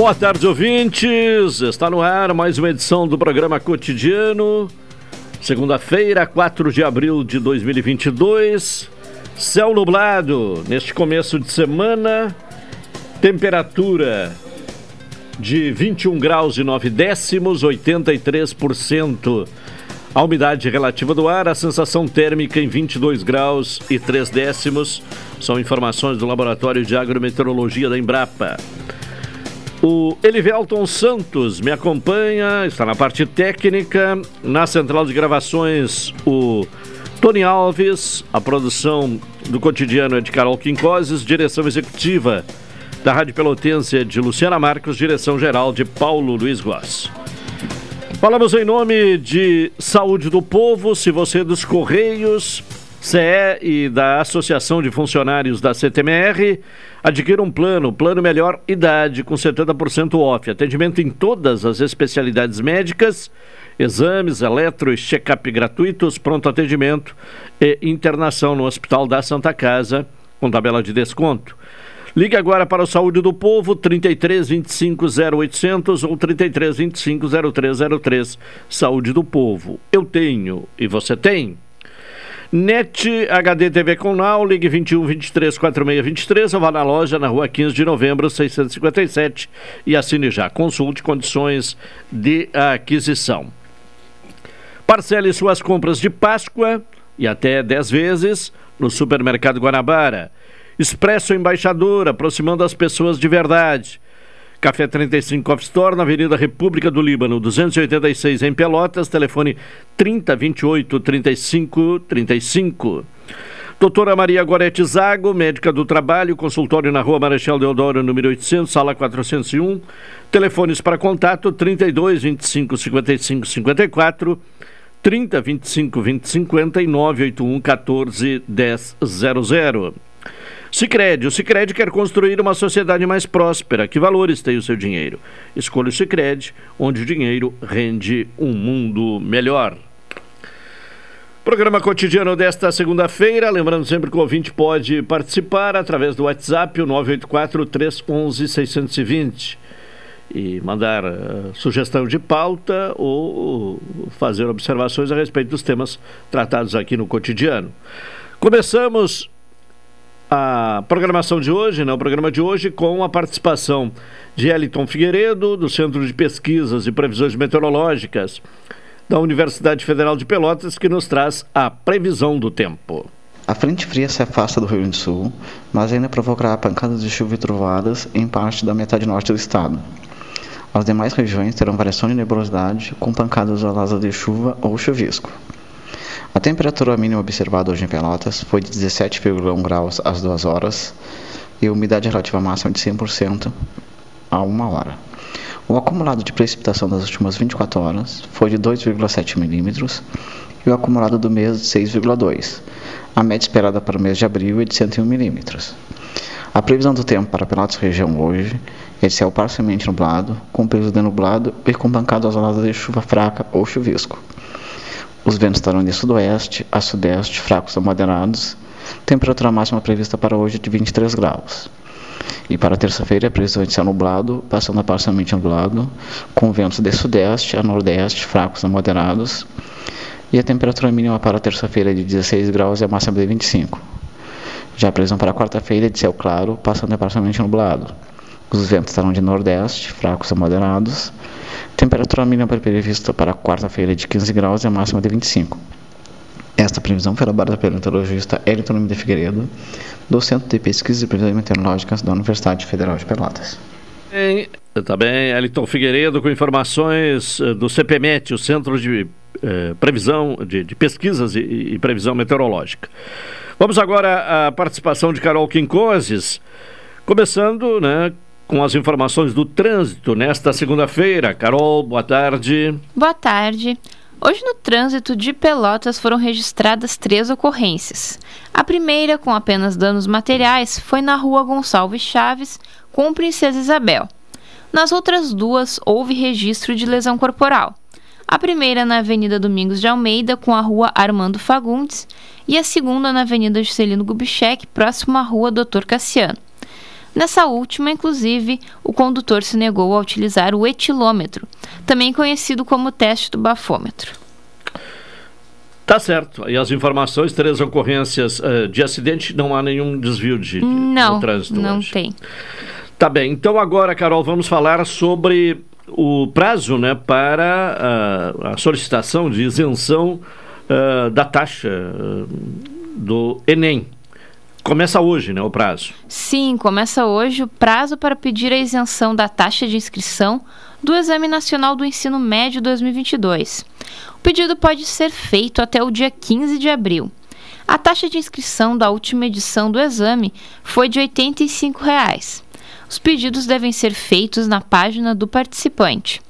Boa tarde, ouvintes. Está no ar mais uma edição do programa Cotidiano. Segunda-feira, 4 de abril de 2022. Céu nublado neste começo de semana. Temperatura de 21 graus e 9 décimos, 83%. A umidade relativa do ar, a sensação térmica em 22 graus e 3 décimos. São informações do Laboratório de Agrometeorologia da Embrapa. O Elivelton Santos me acompanha, está na parte técnica, na central de gravações o Tony Alves, a produção do cotidiano é de Carol Quincoses, direção executiva da Rádio Pelotense é de Luciana Marcos, direção geral de Paulo Luiz Goss. Falamos em nome de Saúde do Povo, se você é dos Correios, CE e da Associação de Funcionários da CTMR, adquira um plano, plano melhor idade, com 70% off. Atendimento em todas as especialidades médicas, exames, eletro e check-up gratuitos, pronto atendimento e internação no Hospital da Santa Casa, com tabela de desconto. Ligue agora para o Saúde do Povo, 33 25 0800 ou 33 25 0303. Saúde do Povo. Eu tenho e você tem? NET HD TV com Now, ligue 21 23 46 23 ou vá na loja na rua 15 de novembro 657 e assine já. Consulte condições de aquisição. Parcele suas compras de Páscoa e até 10 vezes no Supermercado Guanabara. Expresso Embaixador, aproximando as pessoas de verdade. Café 35 Off Store, na Avenida República do Líbano, 286 em Pelotas, telefone 3028 35 35. Doutora Maria Gorete Zago, médica do trabalho, consultório na Rua Marechal Deodoro, número 800, sala 401. Telefones para contato 32 25 55 54, 30 25 20 50 e 981 14 10 00. Sicredi, o Sicredi quer construir uma sociedade mais próspera. Que valores tem o seu dinheiro? Escolha o Sicredi, onde o dinheiro rende um mundo melhor. Programa cotidiano desta segunda-feira. Lembrando sempre que o ouvinte pode participar através do WhatsApp, o 984-311-620. E mandar uh, sugestão de pauta ou fazer observações a respeito dos temas tratados aqui no cotidiano. Começamos a programação de hoje, né, o programa de hoje, com a participação de Eliton Figueiredo, do Centro de Pesquisas e Previsões Meteorológicas da Universidade Federal de Pelotas, que nos traz a previsão do tempo. A frente fria se afasta do Rio Grande do Sul, mas ainda provocará pancadas de chuva e trovadas em parte da metade norte do estado. As demais regiões terão variação de nebulosidade, com pancadas isoladas de chuva ou chuvisco. A temperatura mínima observada hoje em Pelotas foi de 17,1 graus às 2 horas e a umidade relativa máxima de 100% a 1 hora. O acumulado de precipitação das últimas 24 horas foi de 2,7 milímetros e o acumulado do mês de 6,2. A média esperada para o mês de abril é de 101 milímetros. A previsão do tempo para Pelotas região hoje é de céu parcialmente nublado, com período de nublado e com pancadas isoladas de chuva fraca ou chuvisco. Os ventos estarão de sudoeste a sudeste, fracos a moderados. Temperatura máxima prevista para hoje de 23 graus. E para terça-feira, a previsão de céu nublado, passando a parcialmente nublado, com ventos de sudeste a nordeste, fracos a moderados. E a temperatura mínima para terça-feira é de 16 graus e a máxima de 25. Já a previsão para quarta-feira é de céu claro, passando a parcialmente nublado. Os ventos estarão de nordeste, fracos a moderados. Temperatura mínima prevista para quarta-feira de 15 graus e a máxima de 25. Esta previsão foi elaborada pelo meteorologista Elton de Figueiredo, do Centro de Pesquisas e Previsões Meteorológicas da Universidade Federal de Pelotas. Bem, também Elton Figueiredo com informações eh, do CPMET, o Centro de eh, Previsão, de, de Pesquisas e, e, Previsão Meteorológica. Vamos agora à participação de Carol Quincoses, começando né, com as informações do trânsito nesta segunda-feira. Carol, boa tarde. Boa tarde. Hoje no trânsito de Pelotas foram registradas três ocorrências. A primeira, com apenas danos materiais, foi na rua Gonçalves Chaves, com Princesa Isabel. Nas outras duas, houve registro de lesão corporal. A primeira na Avenida Domingos de Almeida, com a rua Armando Fagundes, e a segunda na Avenida Juscelino Kubitschek, próximo à rua Doutor Cassiano. Nessa última, inclusive, o condutor se negou a utilizar o etilômetro, também conhecido como teste do bafômetro. Tá certo. E as informações, três ocorrências uh, de acidente, não há nenhum desvio de, de não, no trânsito não hoje. tem. Tá bem. Então agora, Carol, vamos falar sobre o prazo né, para uh, a solicitação de isenção uh, da taxa do Enem. Começa hoje, né, o prazo? Sim, começa hoje o prazo para pedir a isenção da taxa de inscrição do Exame Nacional do Ensino Médio 2022. O pedido pode ser feito até o dia 15 de abril. A taxa de inscrição da última edição do exame foi de 85 reais. Os pedidos devem ser feitos na página do participante.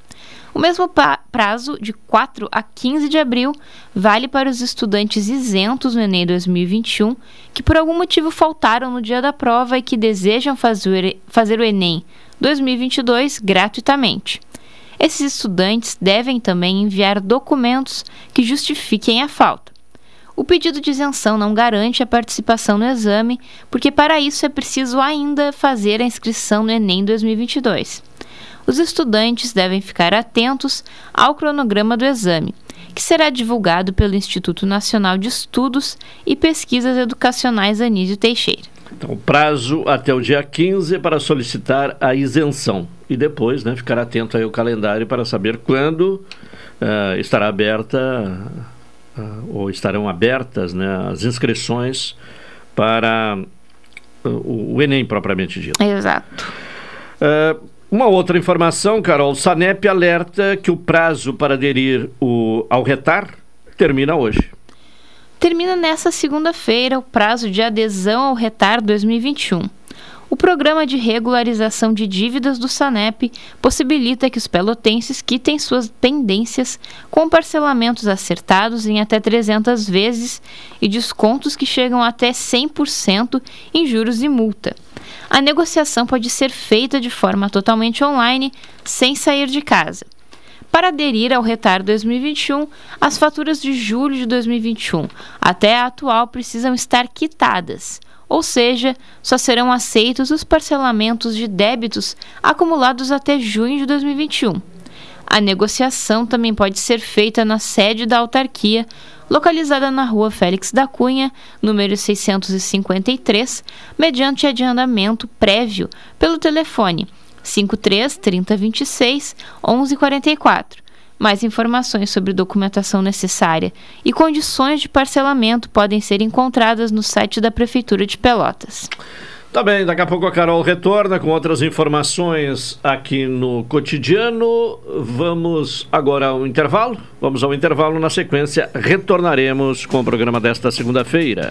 O mesmo prazo, de 4 a 15 de abril, vale para os estudantes isentos no Enem 2021 que por algum motivo faltaram no dia da prova e que desejam fazer, o Enem 2022 gratuitamente. Esses estudantes devem também enviar documentos que justifiquem a falta. O pedido de isenção não garante a participação no exame, porque para isso é preciso ainda fazer a inscrição no Enem 2022 os estudantes devem ficar atentos ao cronograma do exame, que será divulgado pelo Instituto Nacional de Estudos e Pesquisas Educacionais Anísio Teixeira. Então, prazo até o dia 15 para solicitar a isenção. E depois, né, ficar atento aí ao calendário para saber quando uh, estará aberta uh, ou estarão abertas né, as inscrições para uh, o Enem propriamente dito. Exato. Uma outra informação, Carol, Sanep alerta que o prazo para aderir o, ao RETAR termina hoje. Termina nesta segunda-feira o prazo de adesão ao RETAR 2021. O programa de regularização de dívidas do SANEP possibilita que os pelotenses quitem suas pendências com parcelamentos acertados em até 300 vezes e descontos que chegam até 100% em juros e multa a negociação pode ser feita de forma totalmente online, sem sair de casa. Para aderir ao retardo 2021, as faturas de julho de 2021 até a atual precisam estar quitadas, ou seja, só serão aceitos os parcelamentos de débitos acumulados até junho de 2021. A negociação também pode ser feita na sede da autarquia localizada na rua Félix da Cunha, número 653, mediante adiantamento prévio pelo telefone 53 3026 1144. Mais informações sobre documentação necessária e condições de parcelamento podem ser encontradas no site da Prefeitura de Pelotas. Tá bem, daqui a pouco a Carol retorna com outras informações aqui no cotidiano. Vamos agora ao intervalo. Vamos ao intervalo. Na sequência, retornaremos com o programa desta segunda-feira.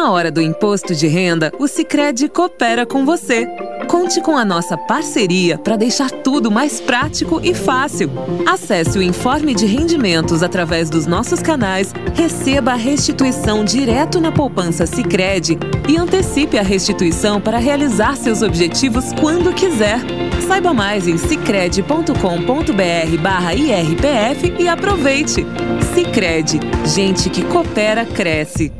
Na hora do imposto de renda, o Sicredi coopera com você. Conte com a nossa parceria para deixar tudo mais prático e fácil. Acesse o informe de rendimentos através dos nossos canais, receba a restituição direto na poupança Sicredi e antecipe a restituição para realizar seus objetivos quando quiser. Saiba mais em sicredi.com.br/irpf e aproveite. Sicredi, gente que coopera cresce.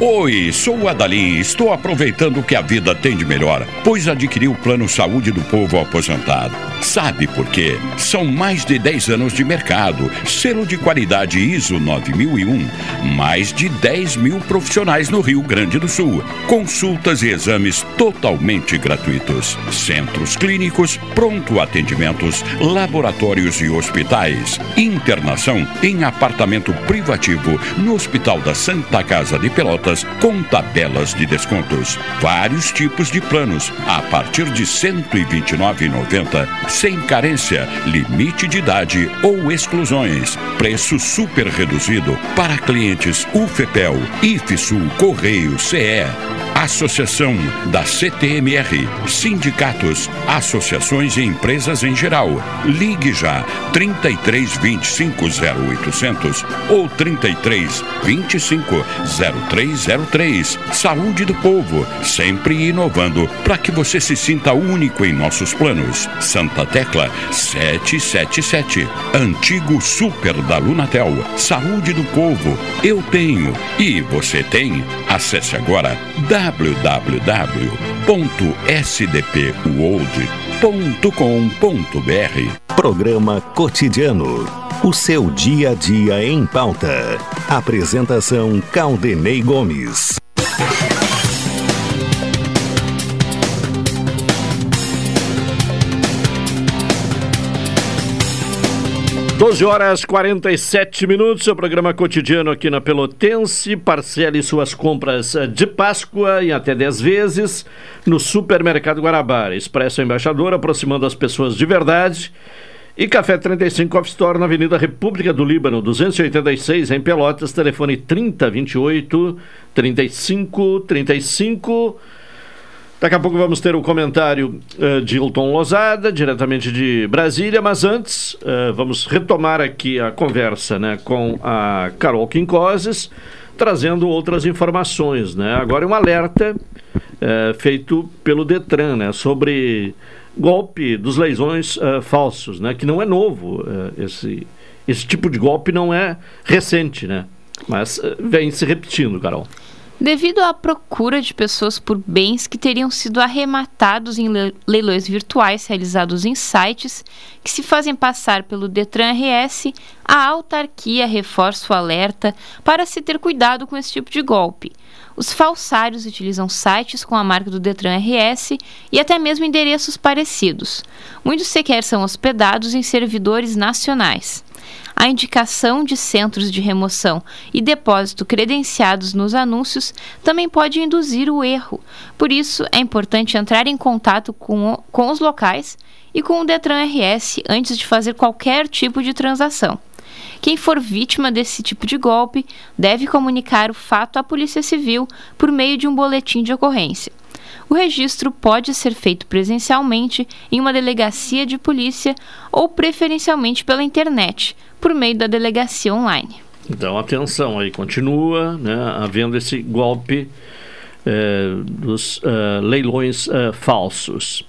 Oi, sou o Adalim estou aproveitando o que a vida tem de melhor, pois adquiri o Plano Saúde do Povo Aposentado. Sabe por quê? São mais de 10 anos de mercado, selo de qualidade ISO 9001, mais de 10 mil profissionais no Rio Grande do Sul, consultas e exames totalmente gratuitos, centros clínicos, pronto atendimentos, laboratórios e hospitais, internação em apartamento privativo no Hospital da Santa Casa de Pelotas com tabelas de descontos. Vários tipos de planos a partir de R$ 129,90, sem carência, limite de idade ou exclusões. Preço super reduzido para clientes UFEPEL, IFSUL, Correio, CE. Associação da CTMR, sindicatos, associações e empresas em geral. Ligue já 33 25 0800 ou 33 25 0303. Saúde do povo, sempre inovando para que você se sinta único em nossos planos. Santa Tecla 777. Antigo Super da Lunatel. Saúde do povo, eu tenho e você tem. Acesse agora www.sdpworld.com.br. Programa Cotidiano. O seu dia a dia em pauta. Apresentação Caldenei Gomes. 12 horas 47 minutos, seu programa cotidiano aqui na Pelotense. Parcele suas compras eh, de Páscoa em até 10 vezes no Supermercado Guarabara. Expresso Embaixador, aproximando as pessoas de verdade. E Café 35 Off Store na Avenida República do Líbano, 286 em Pelotas. Telefone 3028 3535. Daqui a pouco vamos ter o um comentário uh, de Hilton Lozada, diretamente de Brasília, mas antes uh, vamos retomar aqui a conversa né, com a Carol Quincoses, trazendo outras informações. Né? Agora um alerta uh, feito pelo Detran né, sobre golpe dos leilões falsos, né, que não é novo. esse, esse tipo de golpe não é recente, né? mas vem se repetindo, Carol. Devido à procura de pessoas por bens que teriam sido arrematados em leilões virtuais realizados em sites que se fazem passar pelo Detran RS, a autarquia reforça o alerta para se ter cuidado com esse tipo de golpe. Os falsários utilizam sites com a marca do Detran RS e até mesmo endereços parecidos. Muitos sequer são hospedados em servidores nacionais. A indicação de centros de remoção e depósito credenciados nos anúncios também pode induzir o erro. Por isso, é importante entrar em contato com, o, com os locais e com o Detran RS antes de fazer qualquer tipo de transação. Quem for vítima desse tipo de golpe deve comunicar o fato à Polícia Civil por meio de um boletim de ocorrência. O registro pode ser feito presencialmente em uma delegacia de polícia ou preferencialmente pela internet, por meio da delegacia online. Então, atenção aí, continua né, havendo esse golpe eh, dos eh, leilões eh, falsos.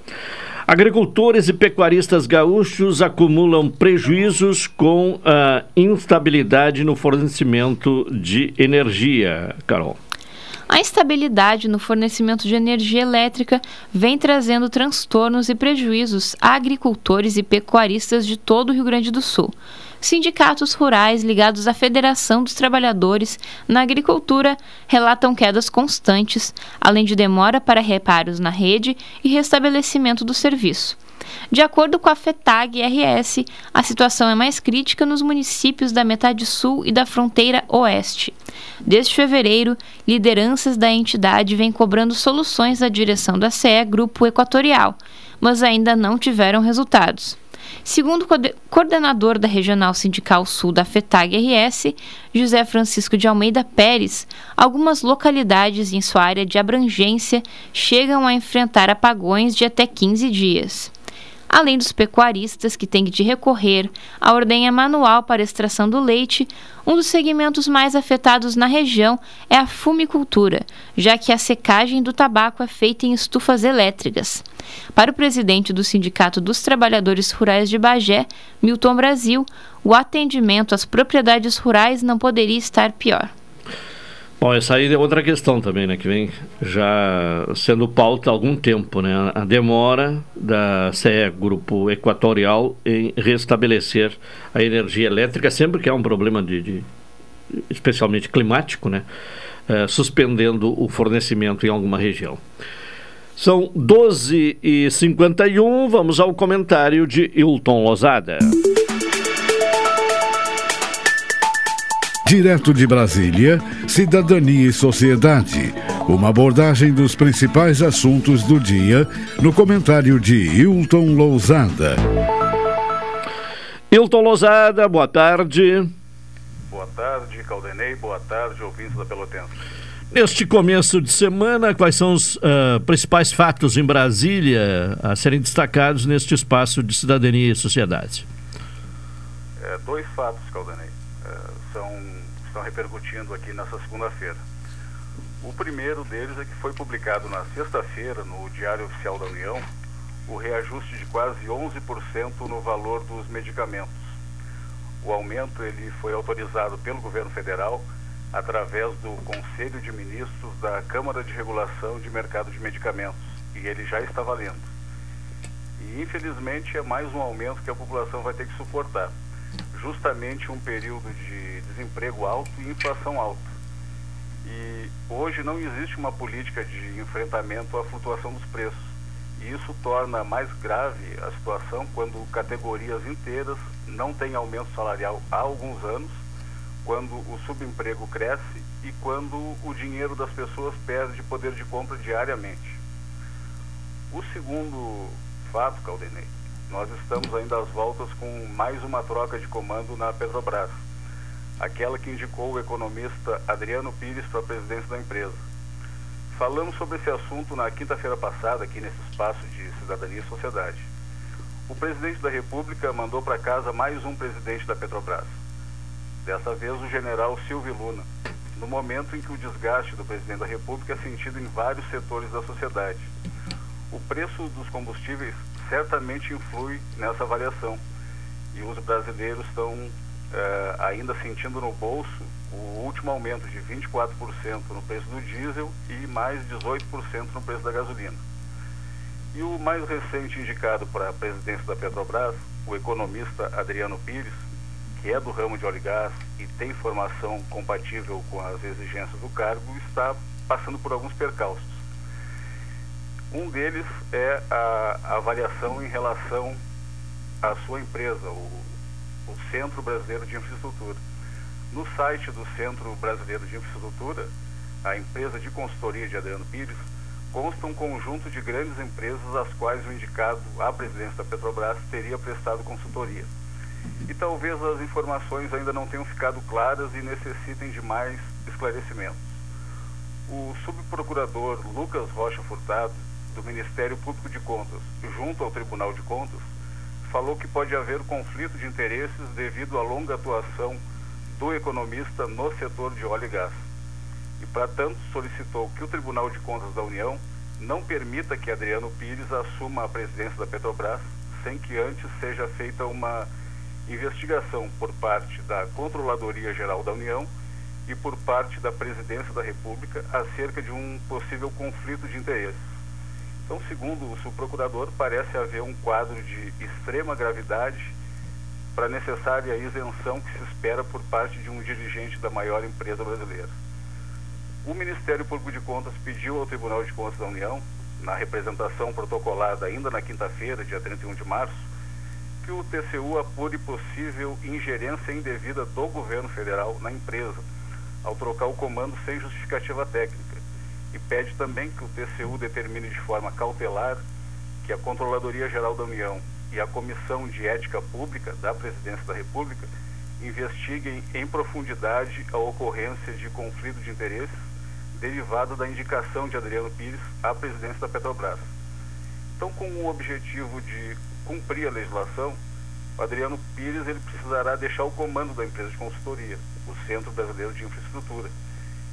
Agricultores e pecuaristas gaúchos acumulam prejuízos com a instabilidade no fornecimento de energia. Carol. A instabilidade no fornecimento de energia elétrica vem trazendo transtornos e prejuízos a agricultores e pecuaristas de todo o Rio Grande do Sul sindicatos rurais ligados à Federação dos Trabalhadores na Agricultura relatam quedas constantes, além de demora para reparos na rede e restabelecimento do serviço. De acordo com a FETAG RS, a situação é mais crítica nos municípios da metade sul e da fronteira oeste. Desde fevereiro, lideranças da entidade vêm cobrando soluções à direção da CE Grupo Equatorial, mas ainda não tiveram resultados. Segundo o coordenador da Regional Sindical Sul da FETAG-RS, José Francisco de Almeida Pérez, algumas localidades em sua área de abrangência chegam a enfrentar apagões de até 15 dias além dos pecuaristas que têm de recorrer à ordenha manual para extração do leite, um dos segmentos mais afetados na região é a fumicultura, já que a secagem do tabaco é feita em estufas elétricas. Para o presidente do Sindicato dos Trabalhadores Rurais de Bagé, Milton Brasil, o atendimento às propriedades rurais não poderia estar pior. Bom, essa aí é outra questão também, né, que vem já sendo pauta há algum tempo, né, a demora da CE, Grupo Equatorial, em restabelecer a energia elétrica, sempre que há um problema de, de especialmente climático, né, é, suspendendo o fornecimento em alguma região. São 12h51, vamos ao comentário de Hilton Lozada. Direto de Brasília, Cidadania e Sociedade. Uma abordagem dos principais assuntos do dia no comentário de Hilton Lousada. Hilton Lousada, boa tarde. Boa tarde, Caldenei. Boa tarde, ouvintes da Pelotense. Neste começo de semana, quais são os uh, principais fatos em Brasília a serem destacados neste espaço de cidadania e sociedade? É, dois fatos, Caldenei estão repercutindo aqui nessa segunda-feira. O primeiro deles é que foi publicado na sexta-feira no Diário Oficial da União o reajuste de quase 11% no valor dos medicamentos. O aumento ele foi autorizado pelo governo federal através do Conselho de Ministros da Câmara de Regulação de Mercado de Medicamentos e ele já está valendo. E infelizmente é mais um aumento que a população vai ter que suportar justamente um período de desemprego alto e inflação alta. E hoje não existe uma política de enfrentamento à flutuação dos preços. E isso torna mais grave a situação quando categorias inteiras não têm aumento salarial há alguns anos, quando o subemprego cresce e quando o dinheiro das pessoas perde poder de compra diariamente. O segundo fato, Caldenei, nós estamos ainda às voltas com mais uma troca de comando na Petrobras, aquela que indicou o economista Adriano Pires para a presidência da empresa. Falamos sobre esse assunto na quinta-feira passada, aqui nesse espaço de Cidadania e Sociedade. O presidente da República mandou para casa mais um presidente da Petrobras. Dessa vez, o general Silvio Luna, no momento em que o desgaste do presidente da República é sentido em vários setores da sociedade. O preço dos combustíveis certamente influi nessa variação. E os brasileiros estão é, ainda sentindo no bolso o último aumento de 24% no preço do diesel e mais 18% no preço da gasolina. E o mais recente indicado para a presidência da Petrobras, o economista Adriano Pires, que é do ramo de óleo e gás e tem formação compatível com as exigências do cargo, está passando por alguns percalços. Um deles é a avaliação em relação à sua empresa, o, o Centro Brasileiro de Infraestrutura. No site do Centro Brasileiro de Infraestrutura, a empresa de consultoria de Adriano Pires, consta um conjunto de grandes empresas às quais o indicado à presidência da Petrobras teria prestado consultoria. E talvez as informações ainda não tenham ficado claras e necessitem de mais esclarecimentos. O subprocurador Lucas Rocha Furtado, do Ministério Público de Contas, junto ao Tribunal de Contas, falou que pode haver conflito de interesses devido à longa atuação do economista no setor de óleo e gás. E, para tanto, solicitou que o Tribunal de Contas da União não permita que Adriano Pires assuma a presidência da Petrobras sem que antes seja feita uma investigação por parte da Controladoria Geral da União e por parte da Presidência da República acerca de um possível conflito de interesses. Então, segundo o subprocurador, parece haver um quadro de extrema gravidade para a necessária isenção que se espera por parte de um dirigente da maior empresa brasileira. O Ministério Público de Contas pediu ao Tribunal de Contas da União, na representação protocolada ainda na quinta-feira, dia 31 de março, que o TCU apure possível ingerência indevida do governo federal na empresa, ao trocar o comando sem justificativa técnica e pede também que o TCU determine de forma cautelar que a Controladoria Geral da União e a Comissão de Ética Pública da Presidência da República investiguem em profundidade a ocorrência de conflito de interesses derivado da indicação de Adriano Pires à presidência da Petrobras. Então, com o objetivo de cumprir a legislação, o Adriano Pires ele precisará deixar o comando da empresa de consultoria, o Centro Brasileiro de Infraestrutura,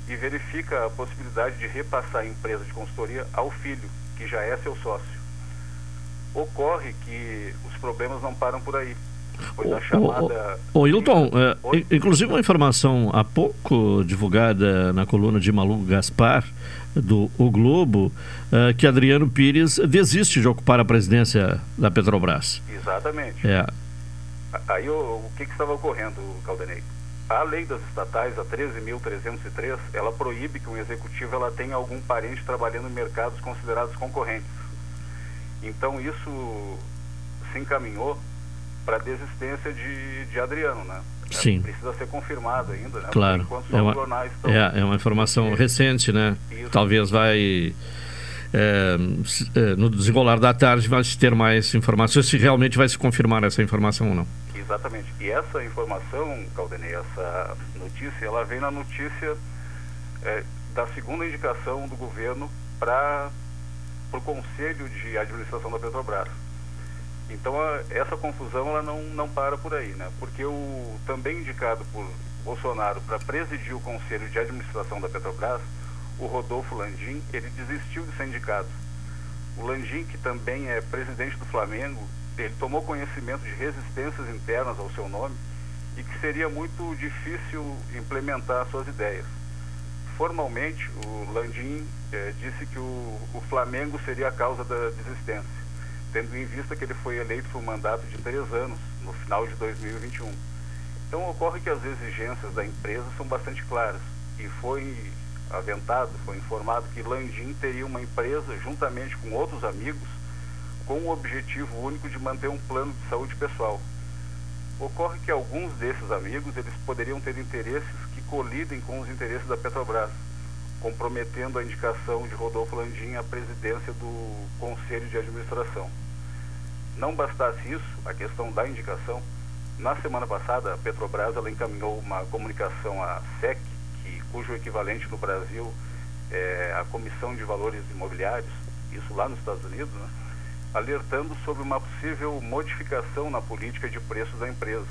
e verifica a possibilidade de repassar a empresa de consultoria ao filho, que já é seu sócio. Ocorre que os problemas não param por aí. Pois a chamada. Ô, Hilton, é, inclusive uma informação há pouco divulgada na coluna de Malu Gaspar, do O Globo, é, que Adriano Pires desiste de ocupar a presidência da Petrobras. Exatamente. É. Aí o, o que, que estava ocorrendo, Caldenei? A lei das estatais, a 13.303, ela proíbe que um executivo ela tenha algum parente trabalhando em mercados considerados concorrentes. Então isso se encaminhou para a desistência de, de Adriano, né? Sim. Precisa ser confirmado ainda, né? Claro. É uma, estão... é, é uma informação Porque... recente, né? Isso. Talvez vai... É, no desenrolar da tarde vai se ter mais informações se realmente vai se confirmar essa informação ou não. Exatamente. E essa informação, Caldenei, essa notícia, ela vem na notícia é, da segunda indicação do governo para o Conselho de Administração da Petrobras. Então, a, essa confusão ela não, não para por aí, né? Porque o também indicado por Bolsonaro para presidir o Conselho de Administração da Petrobras, o Rodolfo Landim, ele desistiu de ser indicado. O Landim, que também é presidente do Flamengo, ele tomou conhecimento de resistências internas ao seu nome e que seria muito difícil implementar suas ideias. Formalmente, o Landim eh, disse que o, o, Flamengo seria a causa da desistência, tendo em vista que ele foi eleito por um mandato de três anos, no final de 2021. Então, ocorre que as exigências da empresa são bastante claras e foi aventado, foi informado que Landim teria uma empresa, juntamente com outros amigos, com o objetivo único de manter um plano de saúde pessoal. Ocorre que alguns desses amigos eles poderiam ter interesses que colidem com os interesses da Petrobras, comprometendo a indicação de Rodolfo Landim à presidência do Conselho de Administração. Não bastasse isso, a questão da indicação, na semana passada a Petrobras ela encaminhou uma comunicação à SEC, que, cujo equivalente no Brasil é a Comissão de Valores Imobiliários, isso lá nos Estados Unidos, né? Alertando sobre uma possível modificação na política de preços da empresa.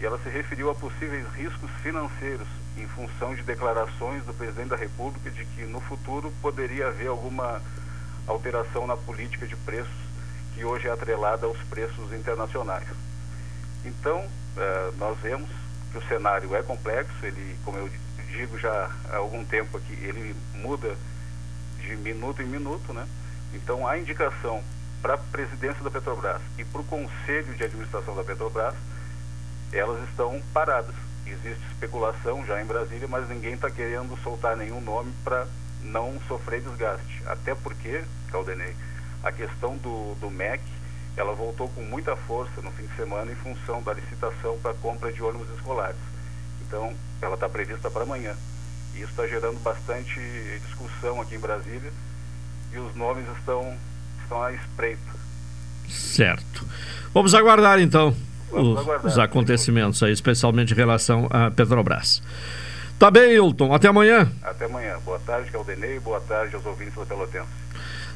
E ela se referiu a possíveis riscos financeiros em função de declarações do presidente da República de que no futuro poderia haver alguma alteração na política de preços que hoje é atrelada aos preços internacionais. Então, eh, nós vemos que o cenário é complexo, ele, como eu digo já há algum tempo aqui, ele muda de minuto em minuto, né? Então, a indicação para a presidência da Petrobras e para o conselho de administração da Petrobras, elas estão paradas. Existe especulação já em Brasília, mas ninguém está querendo soltar nenhum nome para não sofrer desgaste. Até porque, Caldenei, a questão do, do MEC ela voltou com muita força no fim de semana em função da licitação para compra de ônibus escolares. Então, ela está prevista para amanhã. E isso está gerando bastante discussão aqui em Brasília e os nomes estão, estão à espreita. Certo. Vamos aguardar então Vamos os, aguardar, os acontecimentos aí, especialmente em relação à Petrobras. Tá bem, Hilton. Até amanhã. Até amanhã. Boa tarde, Caldenei. Boa tarde aos ouvintes do Pelotense.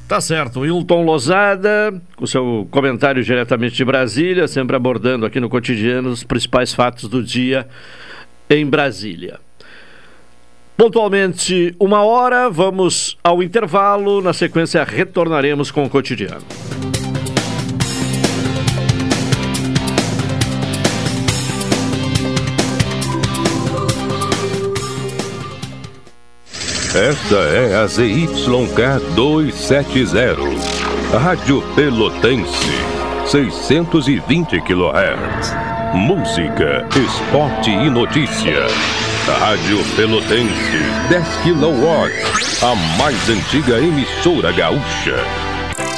Tá certo. Hilton Lozada, com seu comentário diretamente de Brasília, sempre abordando aqui no cotidiano os principais fatos do dia em Brasília. Pontualmente, uma hora, vamos ao intervalo. Na sequência, retornaremos com o cotidiano. Esta é a ZYK 270, Rádio Pelotense, 620 kHz. Música, esporte e notícia. Rádio Pelotense, 10 kW, a mais antiga emissora gaúcha.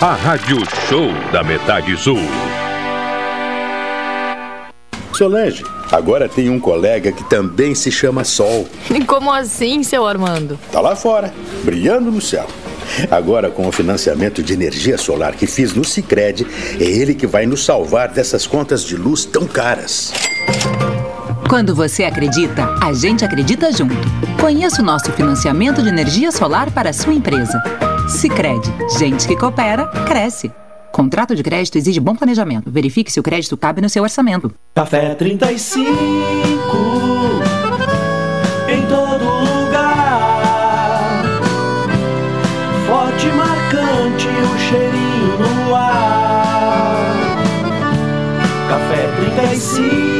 A Rádio Show da Metade Sul. Solange, agora tem um colega que também se chama Sol. Como assim, seu Armando? Tá lá fora, brilhando no céu. Agora, com o financiamento de energia solar que fiz no Cicred, é ele que vai nos salvar dessas contas de luz tão caras. Quando você acredita, a gente acredita junto. Conheça o nosso financiamento de energia solar para a sua empresa. Cicred, gente que coopera, cresce. Contrato de crédito exige bom planejamento. Verifique se o crédito cabe no seu orçamento. Café 35 em todo lugar. Forte marcante o cheirinho no ar. Café 35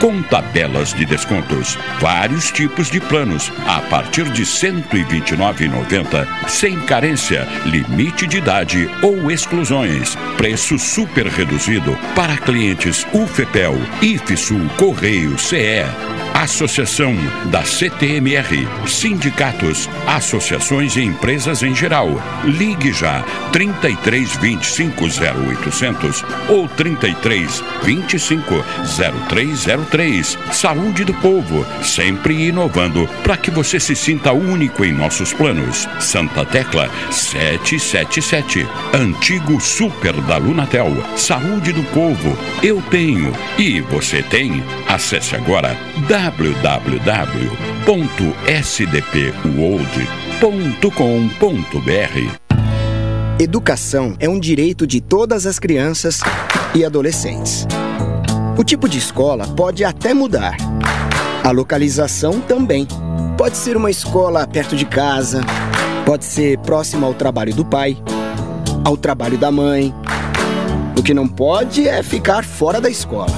com tabelas de descontos, vários tipos de planos a partir de R$ 129,90 sem carência, limite de idade ou exclusões. Preço super reduzido para clientes UFEPEL, IFSUL, Correio, CE. Associação da CTMR, sindicatos, associações e empresas em geral. Ligue já 33 25 0800 ou 33 25 0303. Saúde do povo, sempre inovando para que você se sinta único em nossos planos. Santa Tecla 777. Antigo Super da Lunatel. Saúde do povo, eu tenho e você tem. Acesse agora www.sdpworld.com.br. Educação é um direito de todas as crianças e adolescentes. O tipo de escola pode até mudar. A localização também. Pode ser uma escola perto de casa, pode ser próxima ao trabalho do pai, ao trabalho da mãe. O que não pode é ficar fora da escola.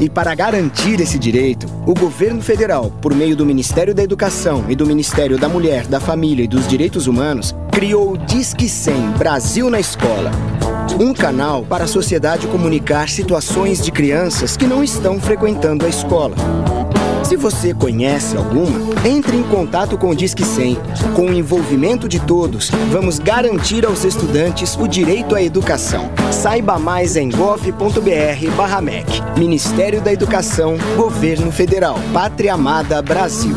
E para garantir esse direito, o governo federal, por meio do Ministério da Educação e do Ministério da Mulher, da Família e dos Direitos Humanos, criou o Disque 100 Brasil na Escola. Um canal para a sociedade comunicar situações de crianças que não estão frequentando a escola. Se você conhece alguma, entre em contato com o Disque 100. Com o envolvimento de todos, vamos garantir aos estudantes o direito à educação. Saiba mais em gov.br/mec. Ministério da Educação, Governo Federal, Pátria Amada Brasil.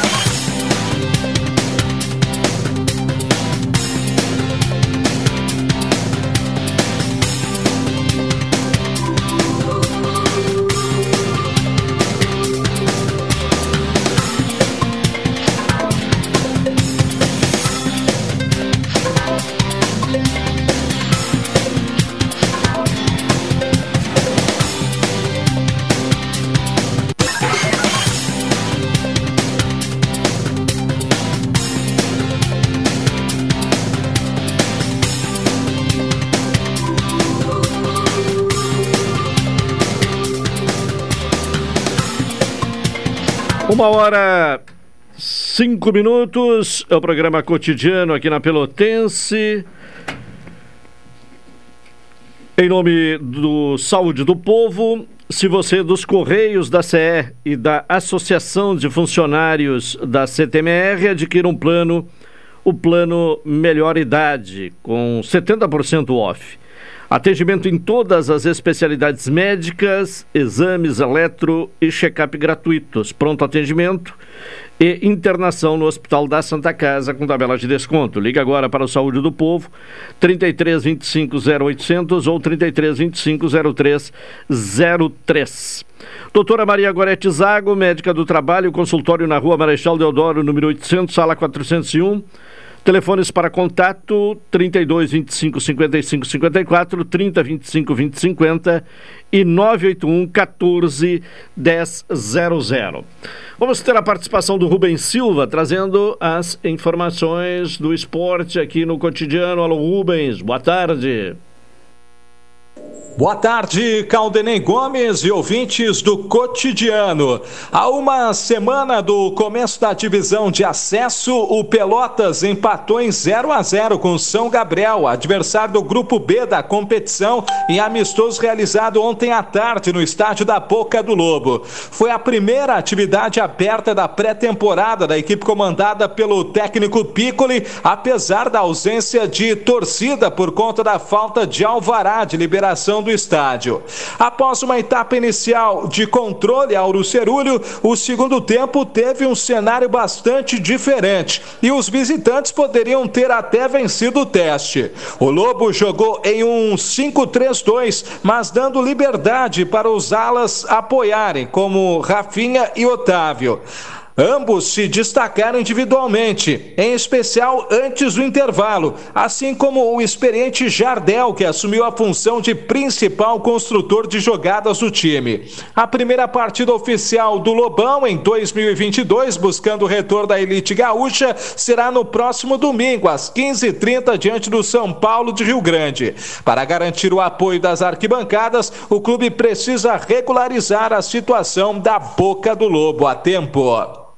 Uma hora cinco minutos, é o programa cotidiano aqui na Pelotense. Em nome do Saúde do Povo, se você é dos Correios da CE e da Associação de Funcionários da CTMR, adquira um plano, o plano Melhor Idade, com 70% off. Atendimento em todas as especialidades médicas, exames eletro e check-up gratuitos, pronto atendimento e internação no Hospital da Santa Casa com tabela de desconto. Liga agora para o Saúde do Povo, 33 25 0800 ou 33 25 03 03. Doutora Maria Gorete Zago, médica do trabalho, consultório na rua Marechal Deodoro, número 800, sala 401. Telefones para contato 32 25 55 54, 30 25 20 50 e 981 14 10 00. Vamos ter a participação do Rubens Silva trazendo as informações do esporte aqui no cotidiano. Alô Rubens, boa tarde. Boa tarde, Caldenei Gomes e ouvintes do Cotidiano. Há uma semana do começo da divisão de acesso, o Pelotas empatou em 0 a 0 com São Gabriel, adversário do grupo B da competição, em amistoso realizado ontem à tarde no estádio da Boca do Lobo. Foi a primeira atividade aberta da pré-temporada da equipe comandada pelo técnico Piccoli, apesar da ausência de torcida por conta da falta de alvará de liberação do estádio. Após uma etapa inicial de controle ao Cerulho, o segundo tempo teve um cenário bastante diferente e os visitantes poderiam ter até vencido o teste. O Lobo jogou em um 5-3-2, mas dando liberdade para os alas apoiarem, como Rafinha e Otávio. Ambos se destacaram individualmente, em especial antes do intervalo, assim como o experiente Jardel, que assumiu a função de principal construtor de jogadas do time. A primeira partida oficial do Lobão em 2022, buscando o retorno da elite gaúcha, será no próximo domingo, às 15h30, diante do São Paulo de Rio Grande. Para garantir o apoio das arquibancadas, o clube precisa regularizar a situação da boca do Lobo a tempo.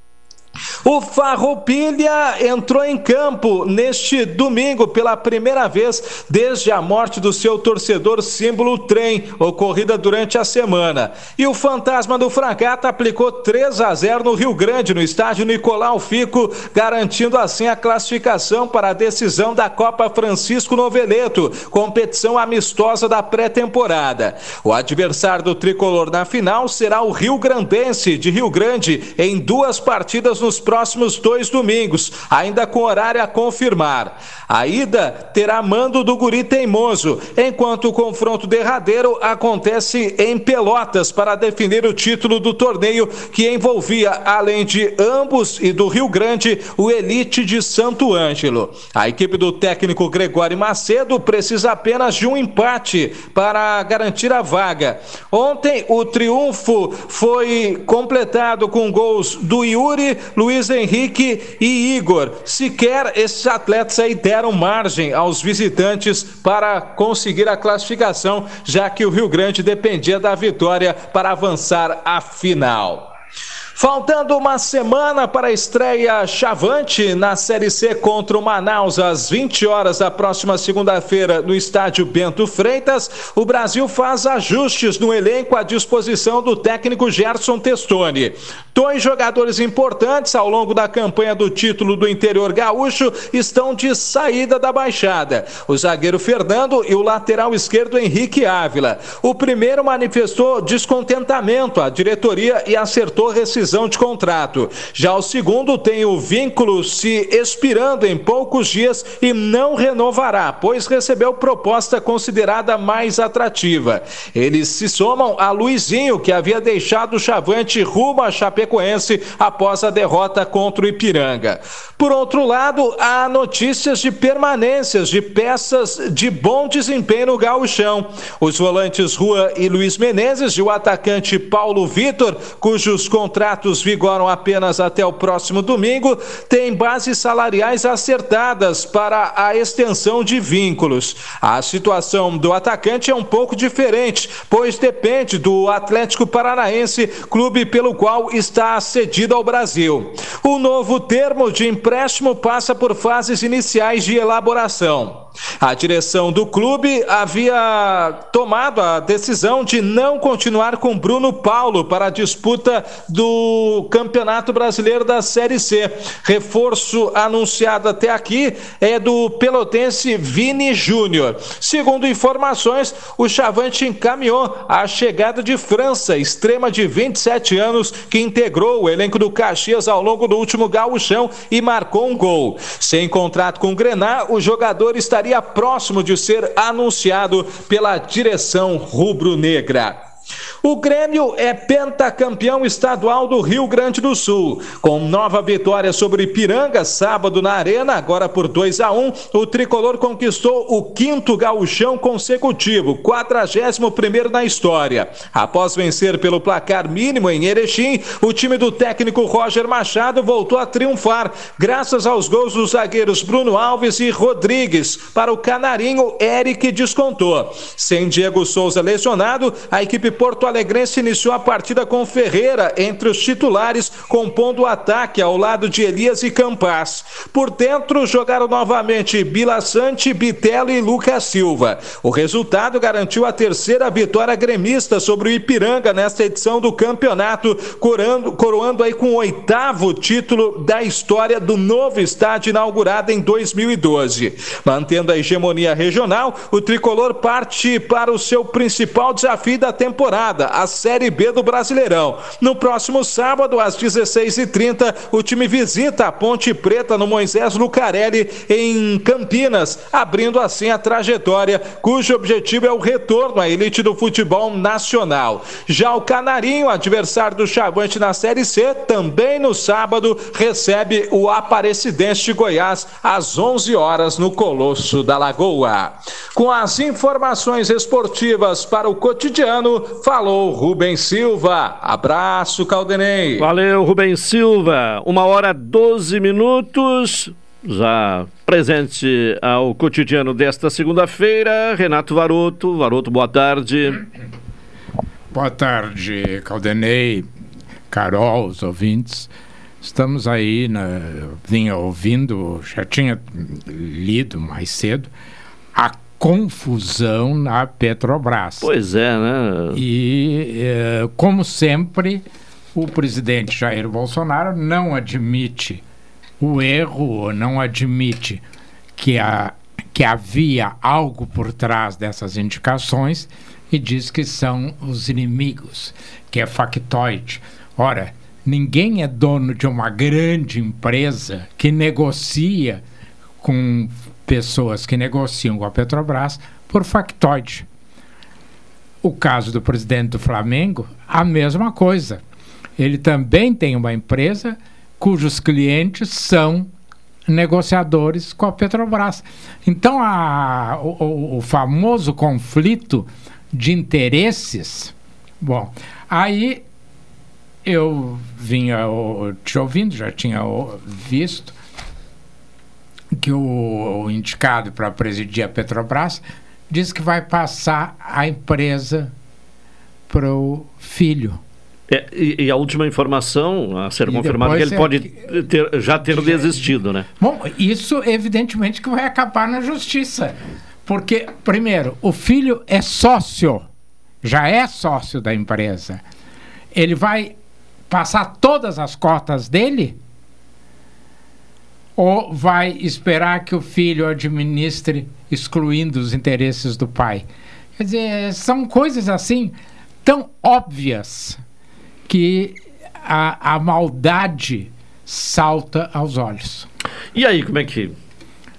O Farroupilha entrou em campo neste domingo pela primeira vez desde a morte do seu torcedor símbolo trem, ocorrida durante a semana. E o fantasma do Fragata aplicou 3 a 0 no Rio Grande, no estádio Nicolau Fico, garantindo assim a classificação para a decisão da Copa Francisco Noveleto, competição amistosa da pré-temporada. O adversário do tricolor na final será o Rio Grandense de Rio Grande em duas partidas nos próximos dois domingos, ainda com horário a confirmar. A ida terá mando do Guri Teimoso, enquanto o confronto derradeiro acontece em Pelotas para definir o título do torneio que envolvia, além de ambos e do Rio Grande, o Elite de Santo Ângelo. A equipe do técnico Gregório Macedo precisa apenas de um empate para garantir a vaga. Ontem o triunfo foi completado com gols do Yuri, Luiz Henrique e Igor. Sequer esses atletas aí deram margem aos visitantes para conseguir a classificação, já que o Rio Grande dependia da vitória para avançar à final. Faltando uma semana para a estreia Chavante na Série C contra o Manaus às 20 horas da próxima segunda-feira no estádio Bento Freitas, o Brasil faz ajustes no elenco à disposição do técnico Gerson Testoni. Dois jogadores importantes ao longo da campanha do título do interior gaúcho estão de saída da baixada: o zagueiro Fernando e o lateral esquerdo Henrique Ávila. O primeiro manifestou descontentamento à diretoria e acertou rescisão rescisão de contrato. Já o segundo tem o vínculo se expirando em poucos dias e não renovará, pois recebeu proposta considerada mais atrativa. Eles se somam a Luizinho, que havia deixado o Chavante rumo a Chapecoense após a derrota contra o Ipiranga. Por outro lado, há notícias de permanências de peças de bom desempenho no gauchão. Os volantes Rua e Luiz Menezes e o atacante Paulo Vitor, cujos contratos vigoram apenas até o próximo domingo, têm bases salariais acertadas para a extensão de vínculos. A situação do atacante é um pouco diferente, pois depende do Atlético Paranaense, clube pelo qual está cedido ao Brasil. O novo termo de empréstimo passa por fases iniciais de elaboração. A direção do clube havia tomado a decisão de não continuar com Bruno Paulo para a disputa do Campeonato Brasileiro da Série C. Reforço anunciado até aqui é do pelotense Vini Júnior. Segundo informações, o Chavante encaminhou a chegada de França, extrema de 27 anos, que integrou o elenco do Caxias ao longo do último gauchão e marcou um gol. Sem contrato com o Grenar, o jogador estaria estaria próximo de ser anunciado pela direção rubro-negra. O Grêmio é pentacampeão estadual do Rio Grande do Sul. Com nova vitória sobre Ipiranga, sábado na Arena, agora por 2 a 1 o tricolor conquistou o quinto gauchão consecutivo, 41 na história. Após vencer pelo placar mínimo em Erechim, o time do técnico Roger Machado voltou a triunfar, graças aos gols dos zagueiros Bruno Alves e Rodrigues. Para o Canarinho, Eric descontou. Sem Diego Souza lesionado, a equipe Porto Alegrense iniciou a partida com Ferreira entre os titulares, compondo o ataque ao lado de Elias e Campas. Por dentro, jogaram novamente Bila Sante, Bitelo e Lucas Silva. O resultado garantiu a terceira vitória gremista sobre o Ipiranga nesta edição do campeonato, coroando, coroando aí com o oitavo título da história do novo estádio inaugurado em 2012. Mantendo a hegemonia regional, o tricolor parte para o seu principal desafio da temporada temporada, a Série B do Brasileirão. No próximo sábado, às 16h30, o time visita a Ponte Preta no Moisés Lucarelli, em Campinas, abrindo assim a trajetória, cujo objetivo é o retorno à elite do futebol nacional. Já o Canarinho, adversário do Chavante na Série C, também no sábado, recebe o Aparecidense de Goiás às 11 horas no Colosso da Lagoa. Com as informações esportivas para o cotidiano, falou Rubem Silva. Abraço, Caldenei. Valeu, Rubem Silva. Uma hora 12 minutos. Já presente ao cotidiano desta segunda-feira, Renato Varoto. Varoto, boa tarde. Boa tarde, Caldenei, Carol, os ouvintes. Estamos aí, na, vinha ouvindo, já tinha lido mais cedo, a confusão na Petrobras. Pois é, né? E, é, como sempre, o presidente Jair Bolsonaro não admite o erro, não admite que, a, que havia algo por trás dessas indicações e diz que são os inimigos, que é factoide. Ora, ninguém é dono de uma grande empresa que negocia com pessoas que negociam com a Petrobras por factoide. O caso do presidente do Flamengo, a mesma coisa. Ele também tem uma empresa cujos clientes são negociadores com a Petrobras. Então, a, o, o famoso conflito de interesses. Bom, aí eu vinha te ouvindo, já tinha visto que o, o indicado para presidir a Petrobras diz que vai passar a empresa para o filho. É, e, e a última informação a ser E confirmada é que ele pode ter- já ter desistido, né? Bom, isso evidentemente que vai acabar na justiça. Porque, primeiro, o filho é sócio, já é sócio da empresa. Ele vai passar todas as cotas dele? Ou vai esperar que o filho administre excluindo os interesses do pai? Quer dizer, são coisas assim tão óbvias que a, a maldade salta aos olhos. E aí, como é que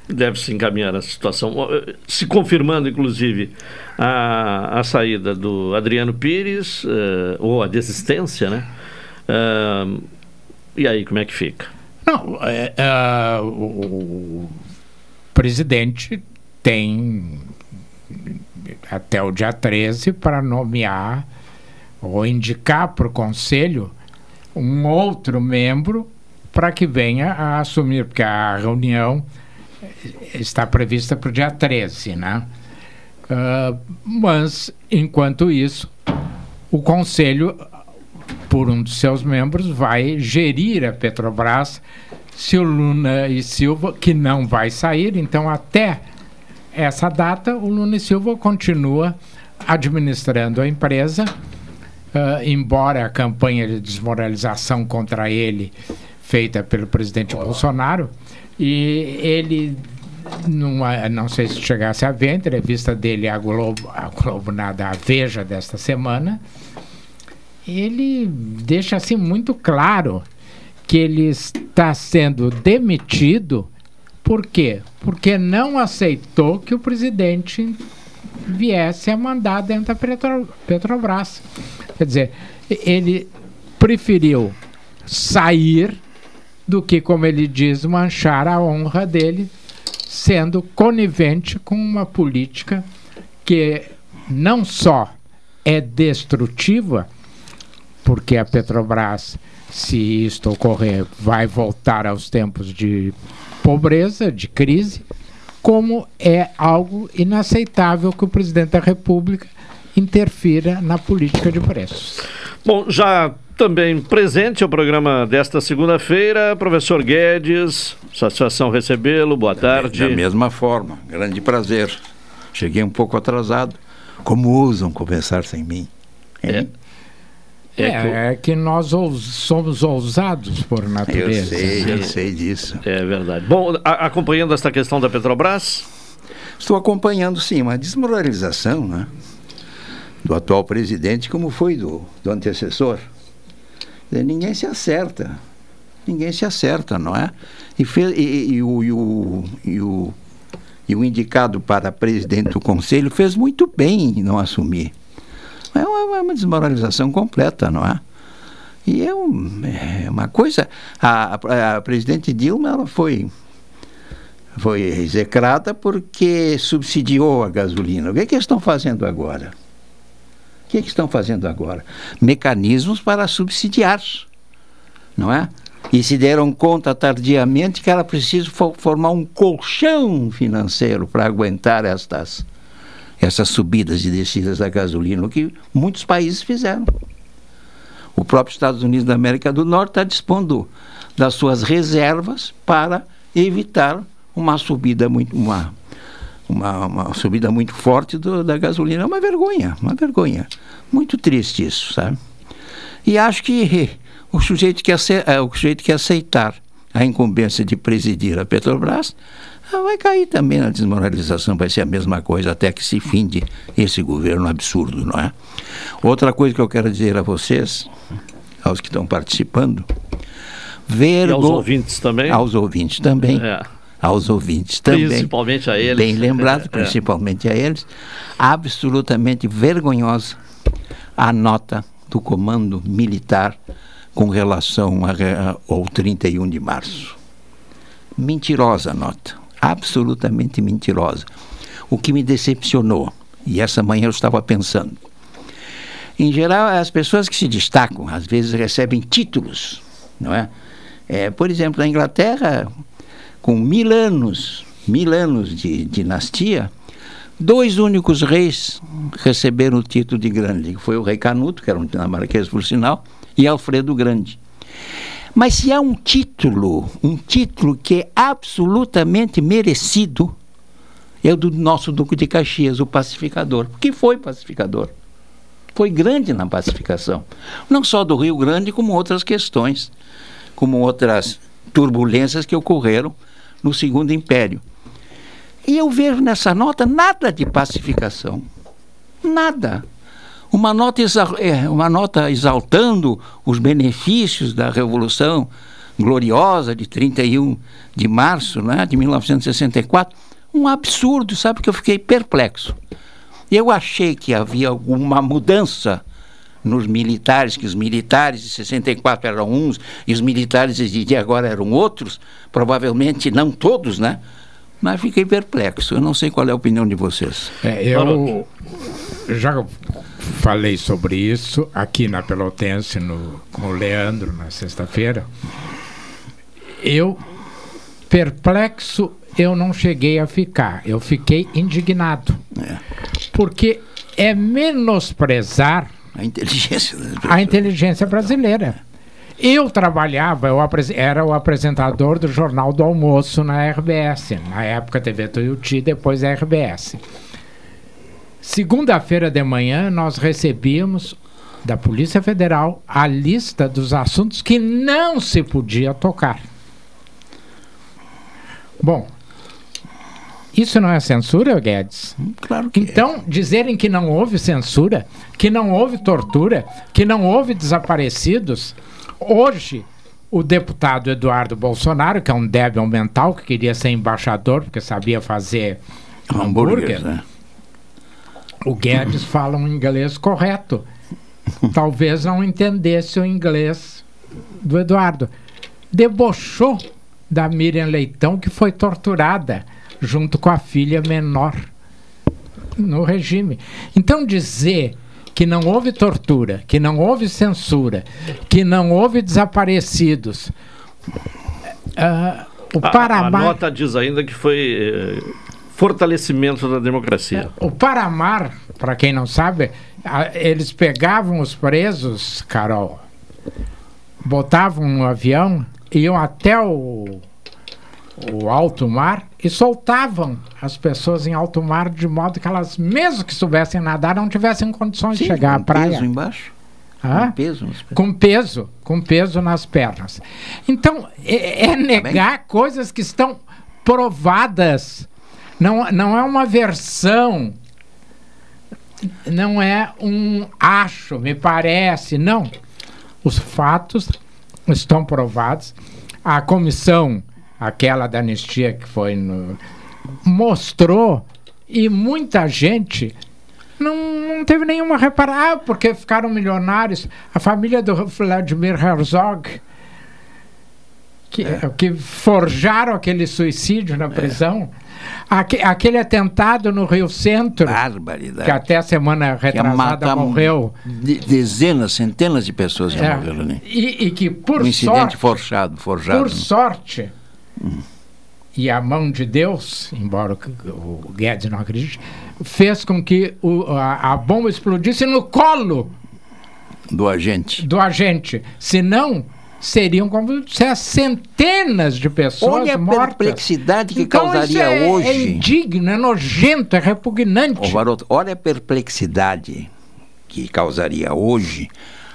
deve se encaminhar a situação? Eh, Se confirmando, inclusive, a, a saída do Adriano Pires, eh, ou a desistência, né? Ah, e aí, como é que fica? Não, é, é, o, presidente tem até o dia 13 para nomear ou indicar para o conselho um outro membro para que venha a assumir, porque a reunião está prevista para o dia 13, né? Ah, mas, enquanto isso, o conselho por um dos seus membros, vai gerir a Petrobras se o Luna e Silva, que não vai sair, então até essa data o Luna e Silva continua administrando a empresa, ah, embora a campanha de desmoralização contra ele feita pelo presidente Bolsonaro, e ele numa, não sei se chegasse a ver a entrevista dele à Globo, à Globo nada, à Veja desta semana, ele deixa assim muito claro que ele está sendo demitido por quê? Porque não aceitou que o presidente viesse a mandar dentro da Petro, Petrobras. Quer dizer, ele preferiu sair do que, como ele diz, manchar a honra dele, sendo conivente com uma política que não só é destrutiva, porque a Petrobras, se isto ocorrer, vai voltar aos tempos de pobreza, de crise, como é algo inaceitável que o presidente da República interfira na política de preços. Bom, já também presente ao programa desta segunda-feira, professor Guedes, satisfação recebê-lo, boa tarde. Da mesma forma, grande prazer. Cheguei um pouco atrasado. Como ousam conversar sem mim? É. É, é que nós ous- somos ousados por natureza. Eu sei, eu sei disso. É verdade. Bom, a- acompanhando esta questão da Petrobras? Estou acompanhando, sim, uma desmoralização né, do atual presidente, como foi do, do antecessor. Ninguém se acerta. Ninguém se acerta, não é? E, fez, e, e- e o, e, o, e, o, e o indicado para presidente do conselho fez muito bem em não assumir. Uma, desmoralização completa, não é? E é, um- é uma coisa. A, a, a presidente Dilma ela foi foi execrada porque subsidiou a gasolina. O que, é que estão fazendo agora? O que, é que estão fazendo agora? Mecanismos para subsidiar, não é? E se deram conta tardiamente que era preciso fo- formar um colchão financeiro para aguentar estas, essas subidas e descidas da gasolina, o que muitos países fizeram. O próprio Estados Unidos da América do Norte está dispondo das suas reservas para evitar uma subida muito uma, uma, uma subida muito forte do- da gasolina. É uma vergonha, uma vergonha. Muito triste isso, sabe? E acho que o sujeito que, ace- eh, o sujeito que aceitar a incumbência de presidir a Petrobras ah, vai cair também na desmoralização, vai ser a mesma coisa até que se finde esse governo absurdo, não é? Outra coisa que eu quero dizer a vocês, aos que estão participando, ver E aos ouvintes também? Aos ouvintes também. É. Aos ouvintes também. Principalmente a eles. Bem lembrado, É. principalmente a eles. Absolutamente vergonhosa a nota do comando militar com relação a ao 31 de março. Mentirosa a nota. Absolutamente mentirosa. O que me decepcionou, e essa manhã eu estava pensando, Em geral, as pessoas que se destacam, às vezes recebem títulos, não é? é por exemplo, na Inglaterra, com mil anos, mil anos de dinastia, dois únicos reis receberam o título de grande, foi o rei Canuto, que era um dinamarquês por sinal, e Alfredo Grande. Mas se há um título, um título que é absolutamente merecido, é o do nosso Duque de Caxias, o pacificador. Que foi pacificador. Foi grande na pacificação. Não só do Rio Grande, como outras questões, como outras turbulências que ocorreram no Segundo Império. E eu vejo nessa nota nada de pacificação. Nada uma nota, é, uma nota exaltando os benefícios da Revolução Gloriosa de 31 de março né, de 1964. Um absurdo, sabe que eu fiquei perplexo. Eu achei que havia alguma mudança nos militares, que os militares de 64 eram uns e os militares de agora eram outros, provavelmente não todos, né? Mas fiquei perplexo. Eu não sei qual é a opinião de vocês. É, eu já falei sobre isso aqui na Pelotense no, com o Leandro na sexta-feira. Eu, perplexo, eu não cheguei a ficar. Eu fiquei indignado. É. Porque é menosprezar a inteligência, a inteligência brasileira. Eu trabalhava, eu era o apresentador do Jornal do Almoço na RBS, na época TV Tuiuti, depois RBS. Segunda-feira de manhã, nós recebíamos da Polícia Federal a lista dos assuntos que não se podia tocar. Bom, isso não é censura, Guedes? Claro que Então, é. dizerem que não houve censura, que não houve tortura, que não houve desaparecidos, hoje o deputado Eduardo Bolsonaro, que é um débil mental, que queria ser embaixador porque sabia fazer hambúrguer, hambúrguer né? O Guedes fala um inglês correto. Talvez não entendesse o inglês do Eduardo. Debochou da Miriam Leitão, que foi torturada junto com a filha menor no regime. Então, dizer que não houve tortura, que não houve censura, que não houve desaparecidos. Uh, o Paramá... a, a nota diz ainda que foi eh, fortalecimento da democracia. O Paramar, para quem não sabe, eles pegavam os presos, Carol, botavam no avião, iam até o, o alto mar e soltavam as pessoas em alto mar de modo que elas, mesmo que soubessem nadar, não tivessem condições Sim, de chegar à praia. Peso embaixo. Ah, com peso, com peso, com peso nas pernas. Então, é, é negar tá coisas que estão provadas não, não é uma versão, não é um acho, me parece, não. Os fatos estão provados. A comissão, aquela da anistia que foi no, mostrou e muita gente não, não teve nenhuma reparação, ah, porque ficaram milionários. A família do Vladimir Herzog, que, é. que forjaram aquele suicídio na prisão. É Aque, aquele atentado no Rio Centro, Barbaridade. que até a semana retrasada morreu. dezenas, centenas de pessoas é, morreram ali. E, e, que por um incidente sorte, forjado, forjado. Por sorte, hum. e a mão de Deus, embora o Guedes não acredite, fez com que o, a, a bomba explodisse no colo do agente. Do agente. Senão, seriam como se centenas de pessoas Olha a mortas. perplexidade que então, causaria é, hoje. É indigno, é nojento, é repugnante. Varoto, olha a perplexidade que causaria hoje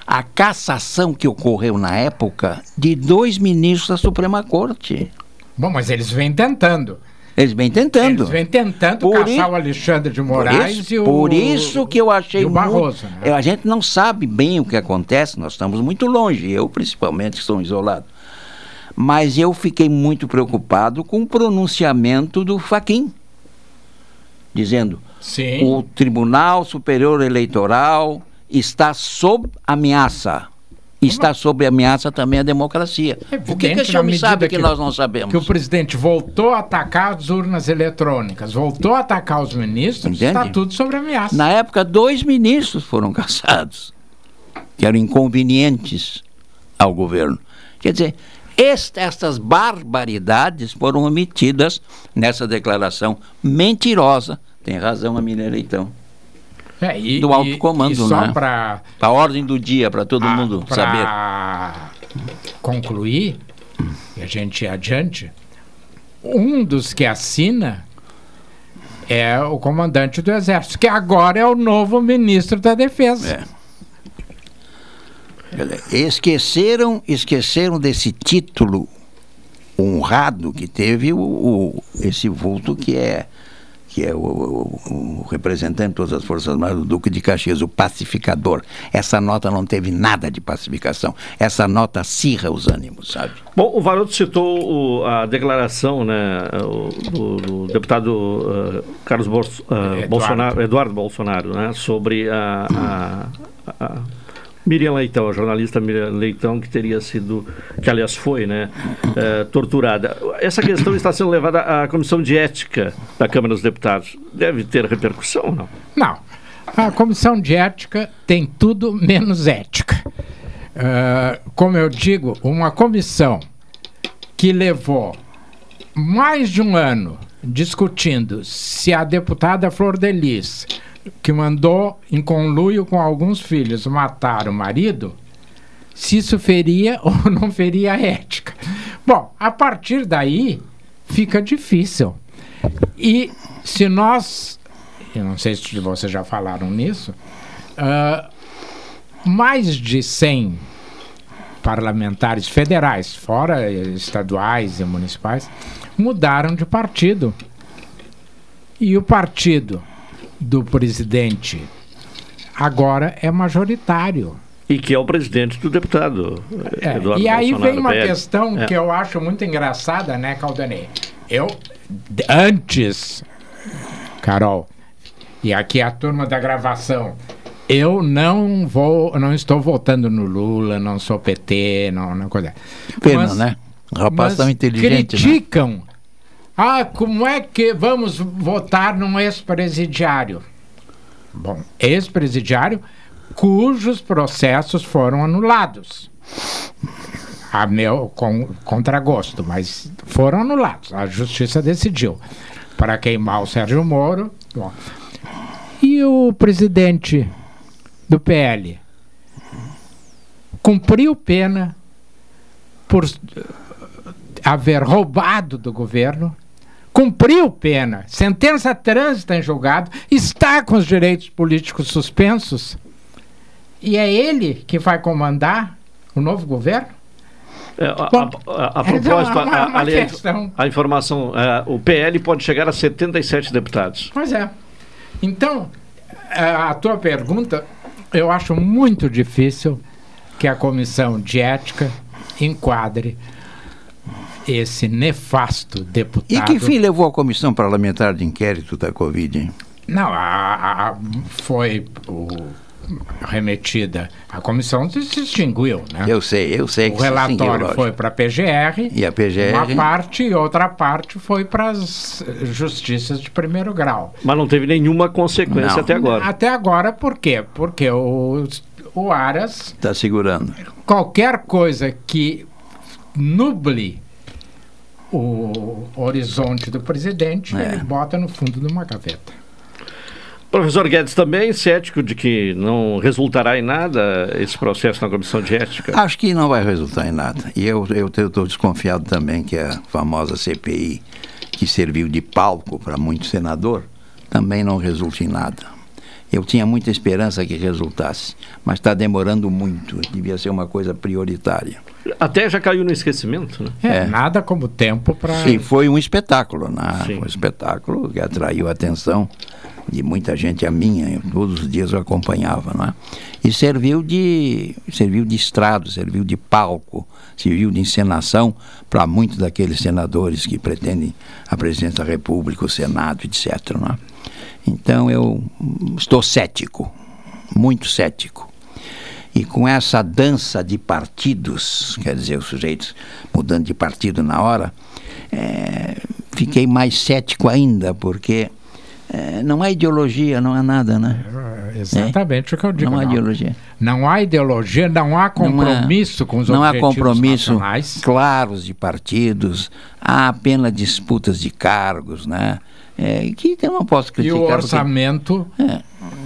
a cassação que ocorreu na época de dois ministros da Suprema Corte. Bom, mas eles vêm tentando. Eles vêm tentando. Eles vêm tentando por caçar o Alexandre de Moraes por isso, e o. Por isso que eu achei. o Barroso. Muito, né? A gente não sabe bem o que acontece, nós estamos muito longe, eu principalmente estou isolado. Mas eu fiquei muito preocupado com o pronunciamento do Faquim, dizendo: Sim. o Tribunal Superior Eleitoral está sob ameaça. Está sob ameaça também a democracia. o que, que esse homem sabe que, que, nós não sabemos? Que o presidente voltou a atacar as urnas eletrônicas, voltou a atacar os ministros, Entende? está tudo sob ameaça. Na época, dois ministros foram caçados, que eram inconvenientes ao governo. Quer dizer, este, estas barbaridades foram omitidas nessa declaração mentirosa. Tem razão a Mineira Leitão. É, e, do alto comando, e, só né? Para a ordem do dia, para todo a, mundo saber. concluir, e a gente ir adiante, um dos que assina é o comandante do Exército, que agora é o novo ministro da Defesa. É. Esqueceram, esqueceram desse título honrado que teve o, o esse vulto que é que é o, o, o, representante de todas as Forças Armadas, o Duque de Caxias, o pacificador. Essa nota não teve nada de pacificação. Essa nota acirra os ânimos, sabe? Bom, o Varoto citou o, a declaração né, do, do deputado uh, Carlos Bolso, uh, Eduardo. Bolsonaro, Eduardo Bolsonaro, né, sobre a, a, a Miriam Leitão, a jornalista Miriam Leitão, que teria sido, que aliás foi, né, é, torturada. Essa questão está sendo levada à Comissão de Ética da Câmara dos Deputados. Deve ter repercussão ou não? Não. A Comissão de Ética tem tudo menos ética. Uh, como eu digo, uma comissão que levou mais de um ano discutindo se a deputada Flor Delis que mandou, em conluio com alguns filhos, matar o marido, se isso feria ou não feria a ética. Bom, a partir daí fica difícil. E se nós, eu não sei se vocês já falaram nisso, uh, mais de 100 parlamentares federais, fora estaduais e municipais, mudaram de partido. E o partido do presidente agora é majoritário. E que é o presidente do deputado. É, Eduardo e aí Bolsonaro vem uma PL. questão é. que eu acho muito engraçada, né, Caldanei? Eu, antes, Carol, e aqui é a turma da gravação, eu não vou, não estou votando no Lula, não sou PT, não, não coisa. Pena, mas, né? O rapaz tão inteligente. Né? Criticam né? Ah, como é que vamos votar num ex-presidiário? Bom, ex-presidiário cujos processos foram anulados. A meu com, contragosto, mas foram anulados. A justiça decidiu para queimar o Sérgio Moro. Bom. E o presidente do PL cumpriu pena por haver roubado do governo cumpriu pena, sentença trânsita em julgado, está com os direitos políticos suspensos, e é ele que vai comandar o novo governo? É, a, Bom, a, a, a, propósito, uma, uma a, informação, é, o PL pode chegar a 77 deputados. Pois é. Então, é, a tua pergunta, eu acho muito difícil que a comissão de ética enquadre esse nefasto deputado. E que fim levou a comissão parlamentar de inquérito da Covid? Hein? Não, a, a, foi o, remetida. A comissão se extinguiu, né? Eu sei, eu sei. O relatório foi para a PGR. E a PGR. Uma parte e outra parte foi para as justiças de primeiro grau. Mas não teve nenhuma consequência não. até agora. Até agora, por quê? Porque o, o Aras. Está segurando. Qualquer coisa que nuble o horizonte do presidente, é. ele bota no fundo de uma gaveta. Professor Guedes também cético de que não resultará em nada esse processo na comissão de ética? Acho que não vai resultar em nada. E eu estou desconfiado também que a famosa CPI, que serviu de palco para muito senador, também não resulte em nada. Eu tinha muita esperança que resultasse, mas está demorando muito. Devia ser uma coisa prioritária. Até já caiu no esquecimento, né? É, é. nada como tempo para. Sim, foi um espetáculo, né? Sim. Um espetáculo que atraiu a atenção de muita gente, a minha, eu, todos os dias eu acompanhava, né? E serviu de, serviu de estrado, serviu de palco, serviu de encenação para muitos daqueles senadores que pretendem a presidência da República, o Senado, etc. Né? Então eu estou cético, muito cético. E com essa dança de partidos, quer dizer, os sujeitos mudando de partido na hora, é, fiquei mais cético ainda, porque é, não há ideologia, não há nada, né? É, exatamente o que eu digo. Não há ideologia. Não há ideologia, não há compromisso não há, com os Não há objetivos compromisso nacionais. claros de partidos, há apenas disputas de cargos, né? É, que eu não posso E criticar. o porque- orçamento, É.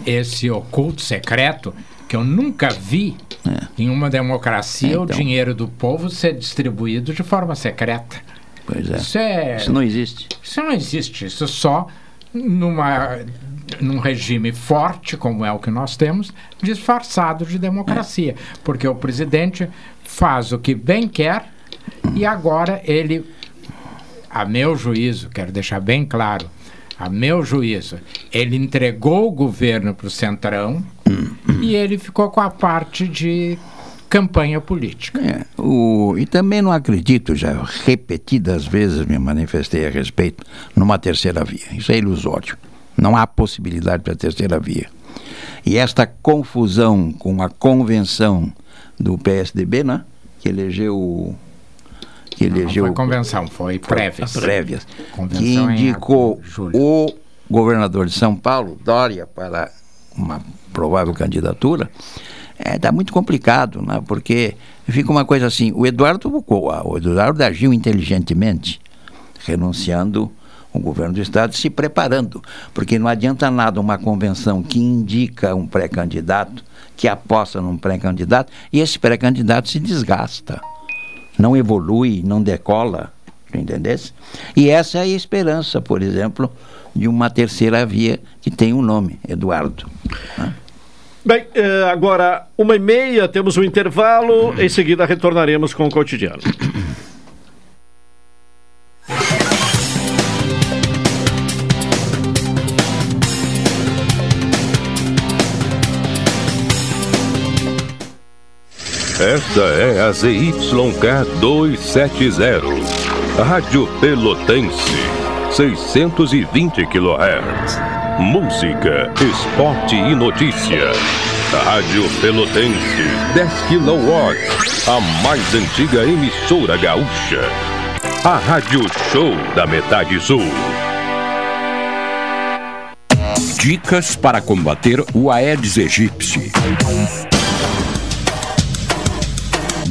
esse oculto secreto, que eu nunca vi em uma democracia o É. Então. dinheiro do povo ser distribuído de forma secreta. Pois é. Isso é. Isso não existe. Isso não existe. Isso só numa, num regime forte, como é o que nós temos, disfarçado de democracia. Porque o presidente faz o que bem quer e agora ele, a meu juízo, quero deixar bem claro, a meu juízo, ele entregou o governo para o Centrão e ele ficou com a parte de campanha política. É, o, e também não acredito, já repetidas vezes me manifestei a respeito, numa terceira via. Isso é ilusório. Não há possibilidade para a terceira via. E esta confusão com a convenção do PSDB, né? Que elegeu. o- Que Não elegeu foi convenção, foi prévias. prévias. Convenção que indicou o governador de São Paulo, Dória, para uma provável candidatura, está muito complicado, né? porque fica uma coisa assim, o Eduardo, o Eduardo agiu inteligentemente, renunciando o governo do Estado, se preparando, porque não adianta nada uma convenção que indica um pré-candidato, que aposta num pré-candidato, e esse pré-candidato se desgasta, não evolui, não decola, entendesse? E essa é a esperança, por exemplo, de uma terceira via que tem um nome, Eduardo. né? Bem, eh, agora, uma e meia, temos um intervalo. Em seguida, retornaremos com o cotidiano. Esta é a ZYK 270, Rádio Pelotense, 620 kHz. Música, esporte e notícia. Rádio Pelotense, 10 kW, a mais antiga emissora gaúcha. A Rádio Show da Metade Sul. Dicas para combater o Aedes aegypti.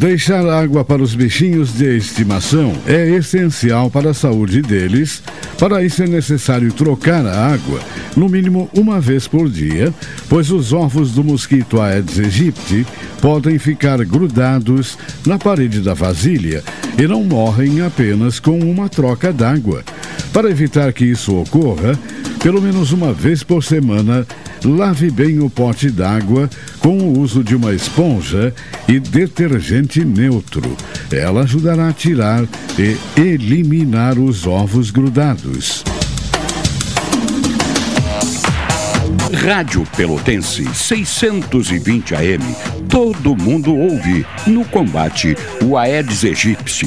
Deixar água para os bichinhos de estimação é essencial para a saúde deles. Para isso é necessário trocar a água no mínimo uma vez por dia, pois os ovos do mosquito Aedes aegypti podem ficar grudados na parede da vasilha e não morrem apenas com uma troca d'água. Para evitar que isso ocorra, pelo menos uma vez por semana, lave bem o pote d'água com o uso de uma esponja e detergente neutro. Ela ajudará a tirar e eliminar os ovos grudados. Rádio Pelotense 620 AM. Todo mundo ouve no combate o Aedes aegypti.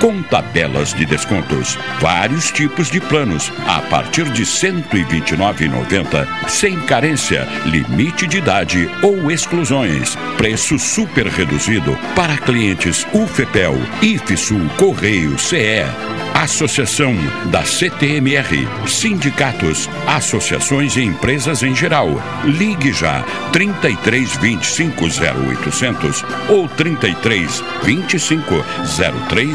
com tabelas de descontos, vários tipos de planos a partir de R$ 129,90 sem carência, limite de idade ou exclusões. Preço super reduzido para clientes UFEPEL, IFSUL, Correio, CE. Associação da CTMR, sindicatos, associações e empresas em geral. Ligue já 33 25 0800 ou 33 25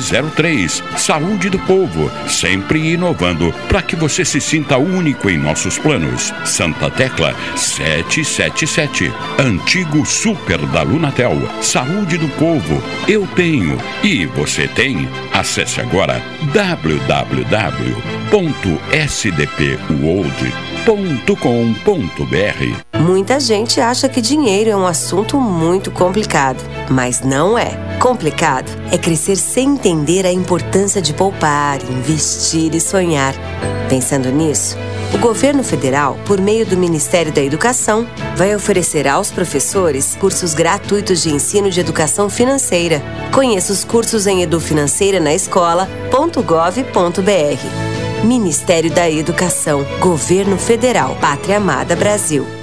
0303. Saúde do povo, sempre inovando para que você se sinta único em nossos planos. Santa Tecla 777. Antigo Super da Lunatel. Saúde do povo, eu tenho e você tem. Acesse agora www.sdpworld.com.br Muita gente acha que dinheiro é um assunto muito complicado, mas não é. Complicado é crescer sem entender a importância de poupar, investir e sonhar. Pensando nisso, o governo federal, por meio do Ministério da Educação, vai oferecer aos professores cursos gratuitos de ensino de educação financeira. Conheça os cursos em edufinanceira na escola.gov.br. Ministério da Educação, Governo Federal, Pátria Amada Brasil.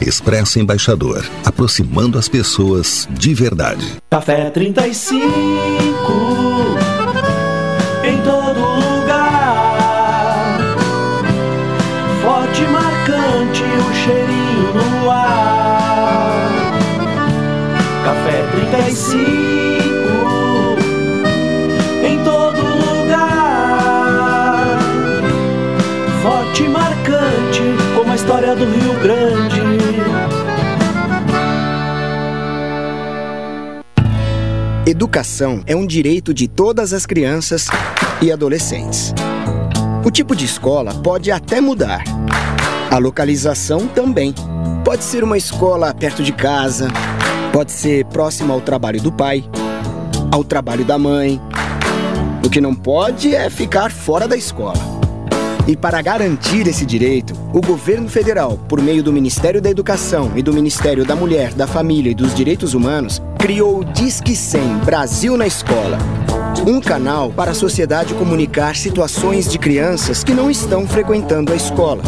Expresso Embaixador, aproximando as pessoas de verdade. Café 35 em todo lugar. Forte, marcante, o cheirinho no ar. Café 35 em todo lugar. Forte, marcante, como a história do Rio Grande. Educação é um direito de todas as crianças e adolescentes. O tipo de escola pode até mudar. A localização também. Pode ser uma escola perto de casa, pode ser próxima ao trabalho do pai, ao trabalho da mãe. O que não pode é ficar fora da escola. E para garantir esse direito, o governo federal, por meio do Ministério da Educação e do Ministério da Mulher, da Família e dos Direitos Humanos, criou o Disque 100 Brasil na Escola. Um canal para a sociedade comunicar situações de crianças que não estão frequentando a escola.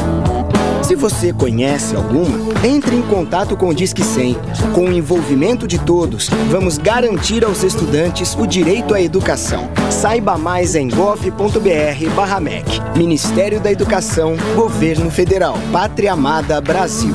Se você conhece alguma, entre em contato com o Disque 100. Com o envolvimento de todos, vamos garantir aos estudantes o direito à educação. Saiba mais em gov.br/mec. Ministério da Educação, Governo Federal, Pátria Amada Brasil.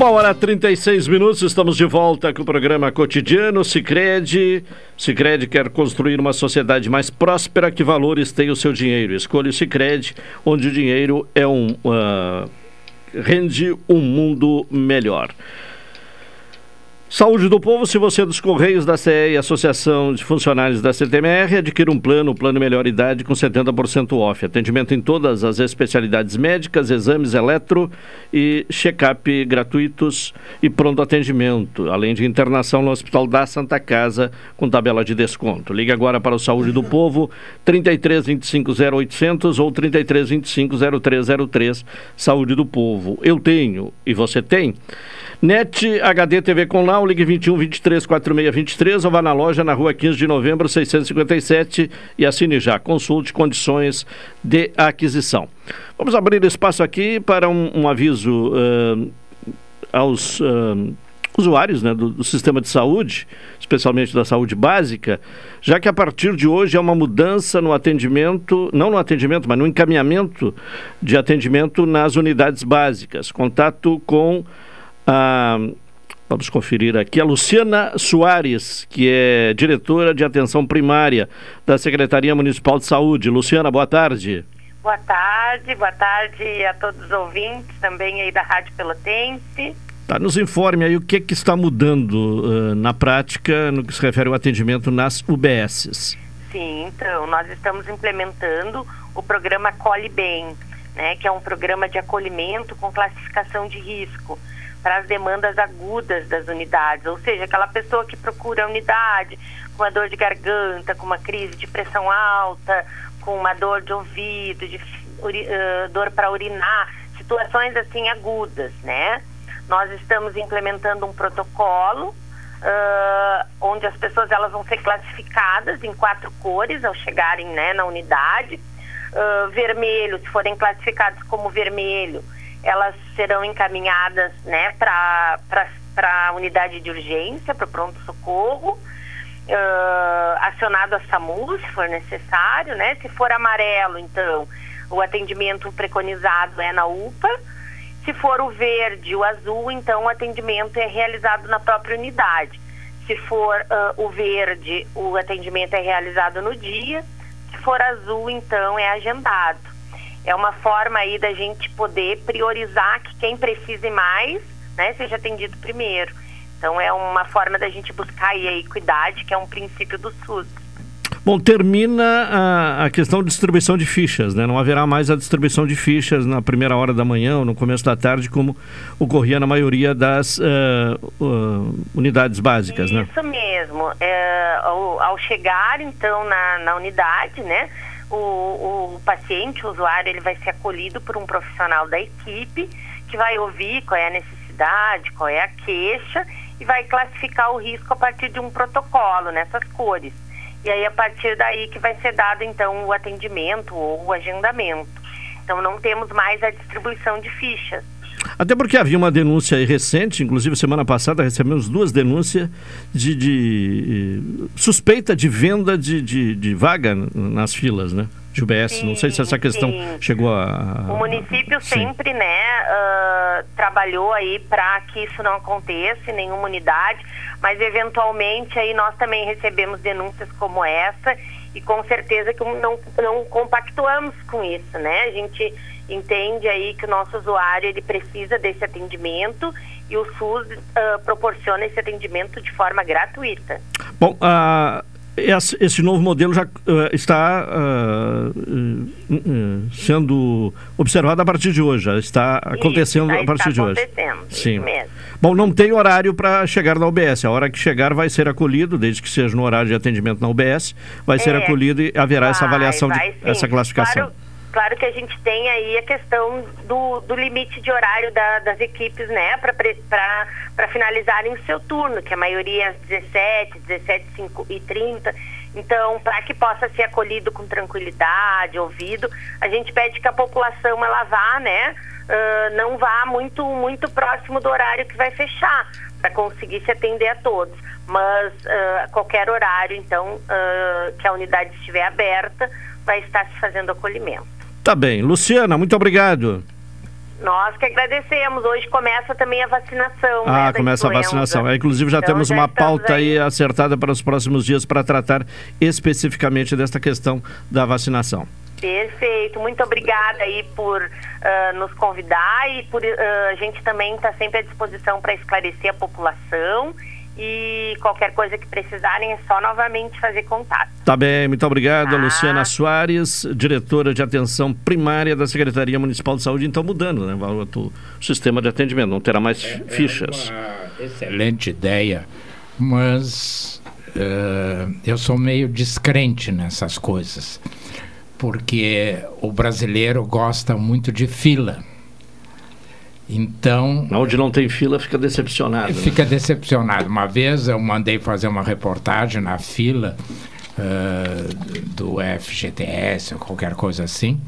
Uma hora e 36 minutos, estamos de volta com o programa cotidiano Sicredi. Sicredi quer construir uma sociedade mais próspera que valores tem o seu dinheiro. Escolha o Sicredi, onde o dinheiro é um uh, rende um mundo melhor. Saúde do Povo, se você é dos Correios da CE e Associação de Funcionários da CTMR, adquira um plano, plano Melhor Idade com 70% off. Atendimento em todas as especialidades médicas, exames eletro e check-up gratuitos e pronto atendimento, além de internação no Hospital da Santa Casa com tabela de desconto. Ligue agora para o Saúde do Povo, 33 25 0800 ou 33 25 0303. Saúde do Povo. Eu tenho e você tem. NET HD TV com ligue 21 23 46 23 ou vá na loja na rua 15 de novembro 657 e assine já. Consulte condições de aquisição. Vamos abrir espaço aqui para um, um aviso uh, aos. Uh, usuários né, do, do, sistema de saúde, especialmente da saúde básica, já que a partir de hoje é uma mudança no atendimento, não no atendimento, mas no encaminhamento de atendimento nas unidades básicas. Contato com a. Vamos conferir aqui a Luciana Soares, que é diretora de atenção primária da Secretaria Municipal de Saúde. Luciana, boa tarde. Boa tarde, boa tarde a todos os ouvintes também aí da Rádio Pelotense. Tá, nos informe aí o que, que está mudando uh, na prática no que se refere ao atendimento nas UBSs. Sim, então, nós estamos implementando o programa Colhe Bem, né, que é um programa de acolhimento com classificação de risco para as demandas agudas das unidades, ou seja, aquela pessoa que procura a unidade com uma dor de garganta, com uma crise de pressão alta, com uma dor de ouvido, de uh, dor para urinar, situações assim agudas, né? Nós estamos implementando um protocolo uh, onde as pessoas elas vão ser classificadas em quatro cores ao chegarem né, na unidade. Uh, vermelho, se forem classificados como vermelho, elas serão encaminhadas né, para a unidade de urgência, para o pronto-socorro, uh, acionado a SAMU, se for necessário, né? Se for amarelo, então, o atendimento preconizado é na UPA. Se for o verde, o azul, então o atendimento é realizado na própria unidade. Se for uh, o verde, o atendimento é realizado no dia. Se for azul, então é agendado é uma forma aí da gente poder priorizar que quem precise mais, né, seja atendido primeiro. Então é uma forma da gente buscar aí a equidade, que é um princípio do SUS. Bom, termina a, a, questão de distribuição de fichas, né? Não haverá mais a distribuição de fichas na primeira hora da manhã ou no começo da tarde, como ocorria na maioria das uh, uh, unidades básicas, Isso né? Isso mesmo. É, ao, ao, chegar, então, na, na unidade, né? O, o paciente, o usuário, ele vai ser acolhido por um profissional da equipe que vai ouvir qual é a necessidade, qual é a queixa e vai classificar o risco a partir de um protocolo nessas cores. E aí, a partir daí que vai ser dado, então, o atendimento ou o agendamento. Então, não temos mais a distribuição de fichas. Até porque havia uma denúncia recente, inclusive semana passada recebemos duas denúncias de, de eh, suspeita de venda de, de, de, vaga nas filas, né? De UBS. Sim, Não sei se essa questão sim. chegou a. O município sim. sempre, né, uh, trabalhou aí para que isso não aconteça em nenhuma unidade, mas eventualmente aí nós também recebemos denúncias como essa e com certeza que não, não compactuamos com isso, né? A gente entende aí que o nosso usuário ele precisa desse atendimento e o SUS uh, proporciona esse atendimento de forma gratuita. Bom, uh, esse novo modelo já uh, está sendo observado a partir de hoje, já está acontecendo Isso, a partir de hoje. Sim. Bom, não tem horário para chegar na UBS. A hora que chegar vai ser acolhido, desde que seja no horário de atendimento na UBS, vai é, ser acolhido e haverá vai, essa avaliação, de, essa classificação. Claro Claro que a gente tem aí a questão do, do limite de horário da, das equipes, né, para finalizarem o seu turno, que a maioria é às 17, 17 5 e 30. Então, para que possa ser acolhido com tranquilidade, ouvido, a gente pede que a população ela vá, né, uh, não vá muito, muito próximo do horário que vai fechar, para conseguir se atender a todos. Mas uh, qualquer horário, então, uh, que a unidade estiver aberta, vai estar se fazendo acolhimento. Tá bem. Luciana, muito obrigado. Nós que agradecemos. Hoje começa também a vacinação. Ah, né, começa a vacinação. É, inclusive já então, temos já uma pauta aí. aí acertada para os próximos dias para tratar especificamente desta questão da vacinação. Perfeito. Muito obrigada aí por uh, nos convidar e por uh, a gente também está sempre à disposição para esclarecer a população e qualquer coisa que precisarem é só novamente fazer contato. Tá bem, muito obrigado, ah. Luciana Soares, diretora de atenção primária da Secretaria Municipal de Saúde. Então, mudando né, o sistema de atendimento, não terá mais é, fichas. É excelente ideia, mas uh, eu sou meio descrente nessas coisas, porque o brasileiro gosta muito de fila. Então. Onde não tem fila, fica decepcionado. Né? Fica né? decepcionado. Uma vez eu mandei fazer uma reportagem na fila uh, do FGTS ou qualquer coisa assim.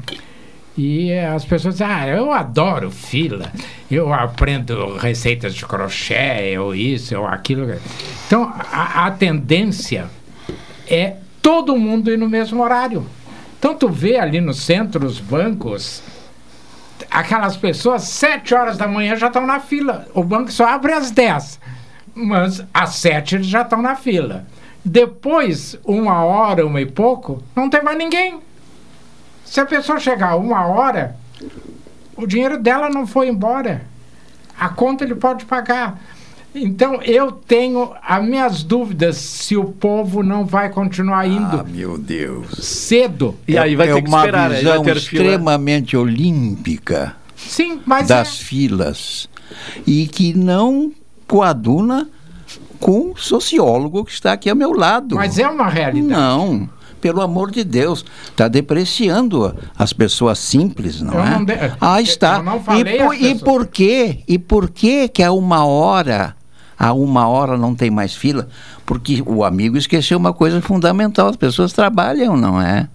E as pessoas dizem, ah, eu adoro fila, eu aprendo receitas de crochê, eu isso, eu aquilo. Então, a, a tendência é todo mundo ir no mesmo horário. Então, tu vê ali no centro os bancos aquelas pessoas, sete horas da manhã já estão na fila. O banco só abre às dez, mas às sete eles já estão na fila. Depois, uma hora, uma e pouco, não tem mais ninguém. Se a pessoa chegar uma hora, o dinheiro dela não foi embora. A conta ele pode pagar. Então eu tenho as minhas dúvidas se o povo não vai continuar indo. Ah, meu Deus. Cedo. E aí vai é ter que uma esperar, aí visão vai ter fila. extremamente olímpica Sim, mas das é- filas e que não coaduna com o sociólogo que está aqui ao meu lado. Mas é uma realidade. Não, pelo amor de Deus, está depreciando as pessoas simples, não Eu é? não de- Ah, está. eu não falei e, por, as e por quê? E por quê que a uma hora, a uma hora não tem mais fila? Porque o amigo esqueceu uma coisa fundamental: as pessoas trabalham, não é?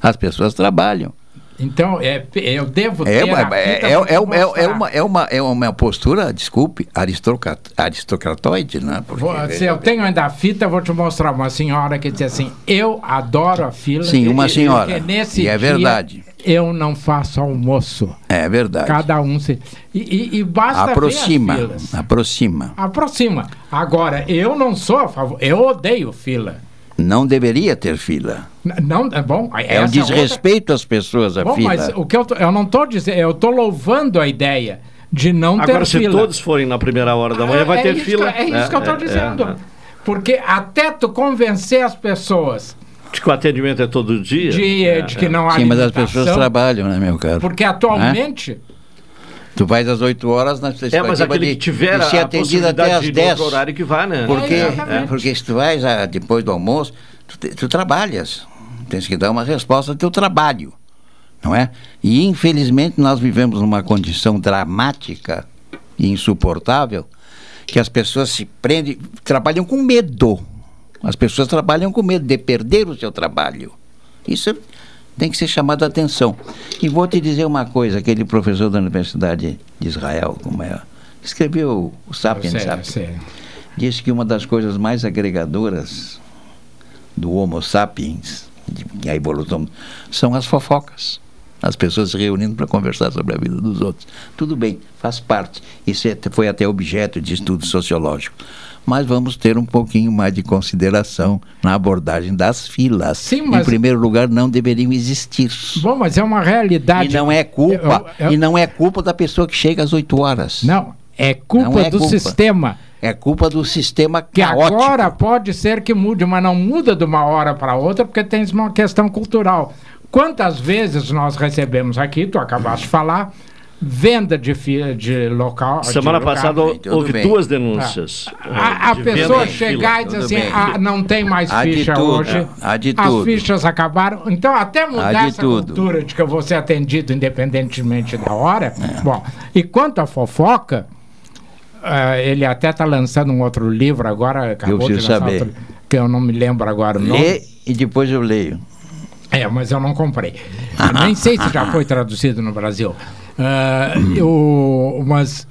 As pessoas trabalham. Então, é, eu devo É, ter uma- é, é, vou te é, uma- é, é uma, é, uma, é uma postura, desculpe, aristocrat, aristocratoide, né? Porque, Vou- se eu tenho ainda a fita, vou te mostrar uma senhora que diz assim: Eu adoro a fila. Sim, uma senhora. porque nesse E é dia verdade. Eu não faço almoço. É verdade. Cada um se. E, e- e basta aproxima, ver as filas. aproxima. Aproxima. Agora, eu não sou a favor. Eu odeio fila. Não deveria ter fila. Não, é bom. É um essa desrespeito às pessoas a Bom, fila. mas o que eu, tô- eu não estou dizendo, eu estou louvando a ideia de não Agora, ter se fila. todos forem na primeira hora da manhã, vai É ter fila. que- é isso que eu estou é, dizendo. é. Porque até tu convencer as pessoas De que o atendimento é todo dia. de, É, de que é. não há Sim, mas as pessoas trabalham, né, meu caro? Porque Né? Tu vais às 8 horas na É, mas expectativa aquele de, que tiver de ser a atendido até às de ir no 10. outro horário que vá, né? Porque, É, exatamente. porque se tu vais ah, depois do almoço, tu, tu trabalhas. Tens que dar uma resposta ao teu trabalho. Não é? E infelizmente nós vivemos numa condição dramática e insuportável que as pessoas se prendem, trabalham com medo. As pessoas trabalham com medo de perder o seu trabalho. Isso tem que ser chamado a atenção. E vou te dizer uma coisa, aquele professor da Universidade de Israel, como é, escreveu o Sapiens, sei, Sapiens disse que uma das coisas mais agregadoras do Homo sapiens, de, a evolução, são as fofocas. As pessoas se reunindo para conversar sobre a vida dos outros. Tudo bem, faz parte. Isso é- foi até objeto de estudo sociológico. Mas vamos ter um pouquinho mais de consideração na abordagem das filas. Sim, Em mas- primeiro lugar, não deveriam existir. bom, mas é uma realidade. E não é culpa. Eu- eu- E não é culpa da pessoa que chega às 8 horas. Não, é culpa é do culpa. sistema. É culpa do sistema Que caótico. agora pode ser que mude, mas não muda de uma hora para outra, porque tem uma questão cultural. Quantas vezes nós recebemos aqui, tu acabaste de falar, venda de, de local. Semana de local. passada tudo houve bem. duas denúncias. A, a de pessoa chegar fila. e dizer tudo assim, ah, não tem mais Há de ficha tudo, hoje, é. Há de as tudo. fichas acabaram. Então, até mudar de essa tudo. cultura de que eu vou ser atendido independentemente da hora. É. Bom, e quanto à fofoca, ah, ele até está lançando um outro livro agora, acabou de preciso lançar saber. outro, que eu não me lembro agora o nome. Lê e depois eu leio. É, mas eu não comprei. Eu nem sei se já foi traduzido no Brasil. Ah, eu- mas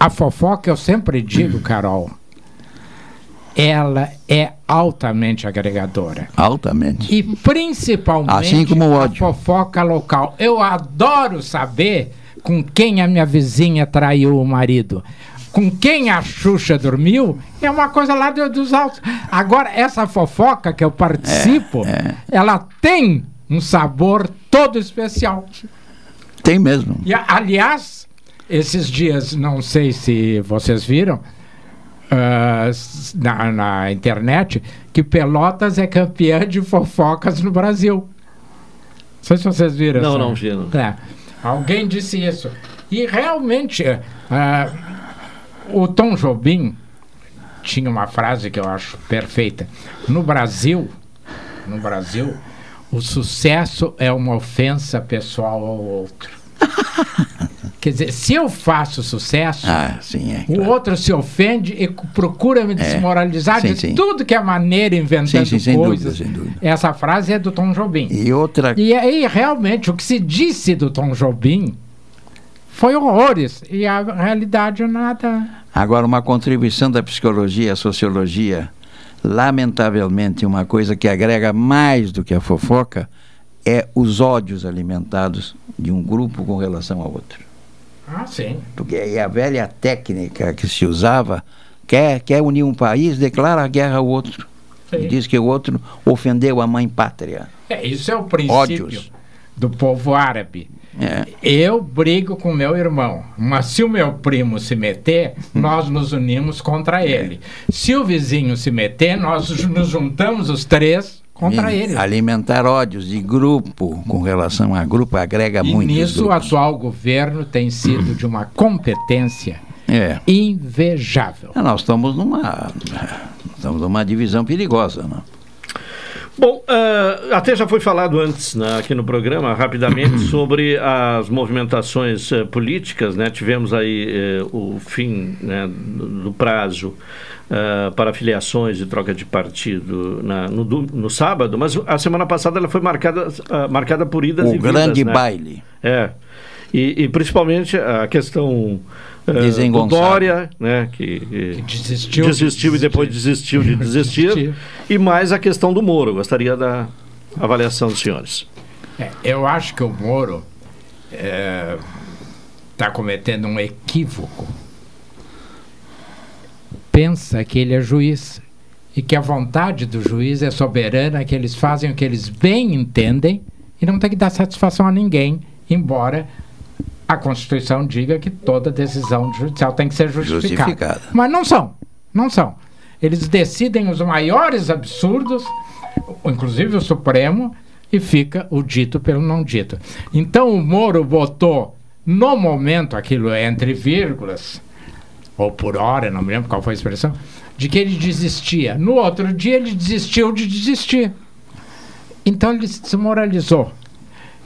a fofoca, eu sempre digo, Carol, ela é altamente agregadora. Altamente. E principalmente Assim como o ódio. a fofoca local. Eu adoro saber com quem a minha vizinha traiu o marido. Com quem a Xuxa dormiu é uma coisa lá do- dos altos. Agora, essa fofoca que eu participo, É, ela tem um sabor todo especial. Tem mesmo. E, aliás, esses dias, não sei se vocês viram s- na, na internet, que Pelotas é campeã de fofocas no Brasil. Não sei se vocês viram. Não, essa- não vi, não. É. Alguém disse isso. E realmente, ah, o Tom Jobim tinha uma frase que eu acho perfeita. No Brasil, no Brasil, o sucesso é uma ofensa pessoal ao outro. Quer dizer, se eu faço sucesso, Ah, sim, é. o outro se ofende e procura me desmoralizar Sim, de sim. tudo que é maneira, inventando Sim, sim, sem coisas. dúvida, sem dúvida. Essa frase é do Tom Jobim. E outra. E aí, realmente, o que se disse do Tom Jobim foi horrores. E a realidade nada. Agora, uma contribuição da psicologia à sociologia, lamentavelmente, uma coisa que agrega mais do que a fofoca é os ódios alimentados de um grupo com relação ao outro. Ah, sim. Porque é a velha técnica que se usava, quer, quer unir um país, declara a guerra ao outro. E diz que o outro ofendeu a mãe pátria. É, isso é o princípio Ódios. do povo árabe. É. Eu brigo com meu irmão, mas se o meu primo se meter, nós nos unimos contra ele. Se o vizinho se meter, nós nos juntamos os três contra E ele. Alimentar ódios de grupo com relação a grupo agrega E muito. nisso o atual governo tem sido de uma competência É. invejável. Nós estamos numa, estamos numa divisão perigosa. Né? Bom, ah, até já foi falado antes né, aqui no programa, rapidamente, sobre as movimentações eh, políticas. Né? Tivemos aí eh, o fim né, do, prazo ah, para filiações e troca de partido na- no, no sábado, mas a semana passada ela foi marcada, ah, marcada por idas O e vindas. grande né? baile. É. E, e principalmente a questão do Desengonçado. Dória, né, que, que desistiu, desistiu e depois desistiu de desistir, e mais a questão do Moro. Gostaria da avaliação dos senhores. É, eu acho que o Moro está cometendo um equívoco. Pensa que ele é juiz e que a vontade do juiz é soberana, que eles fazem o que eles bem entendem e não tem que dar satisfação a ninguém, embora a Constituição diga que toda decisão judicial tem que ser justificada. Justificada. Mas não são, não são. Eles decidem os maiores absurdos, inclusive o Supremo, e fica o dito pelo não dito. Então o Moro botou no momento aquilo entre vírgulas, ou por hora, não me lembro qual foi a expressão, de que ele desistia. No outro dia ele desistiu de desistir. Então ele se desmoralizou.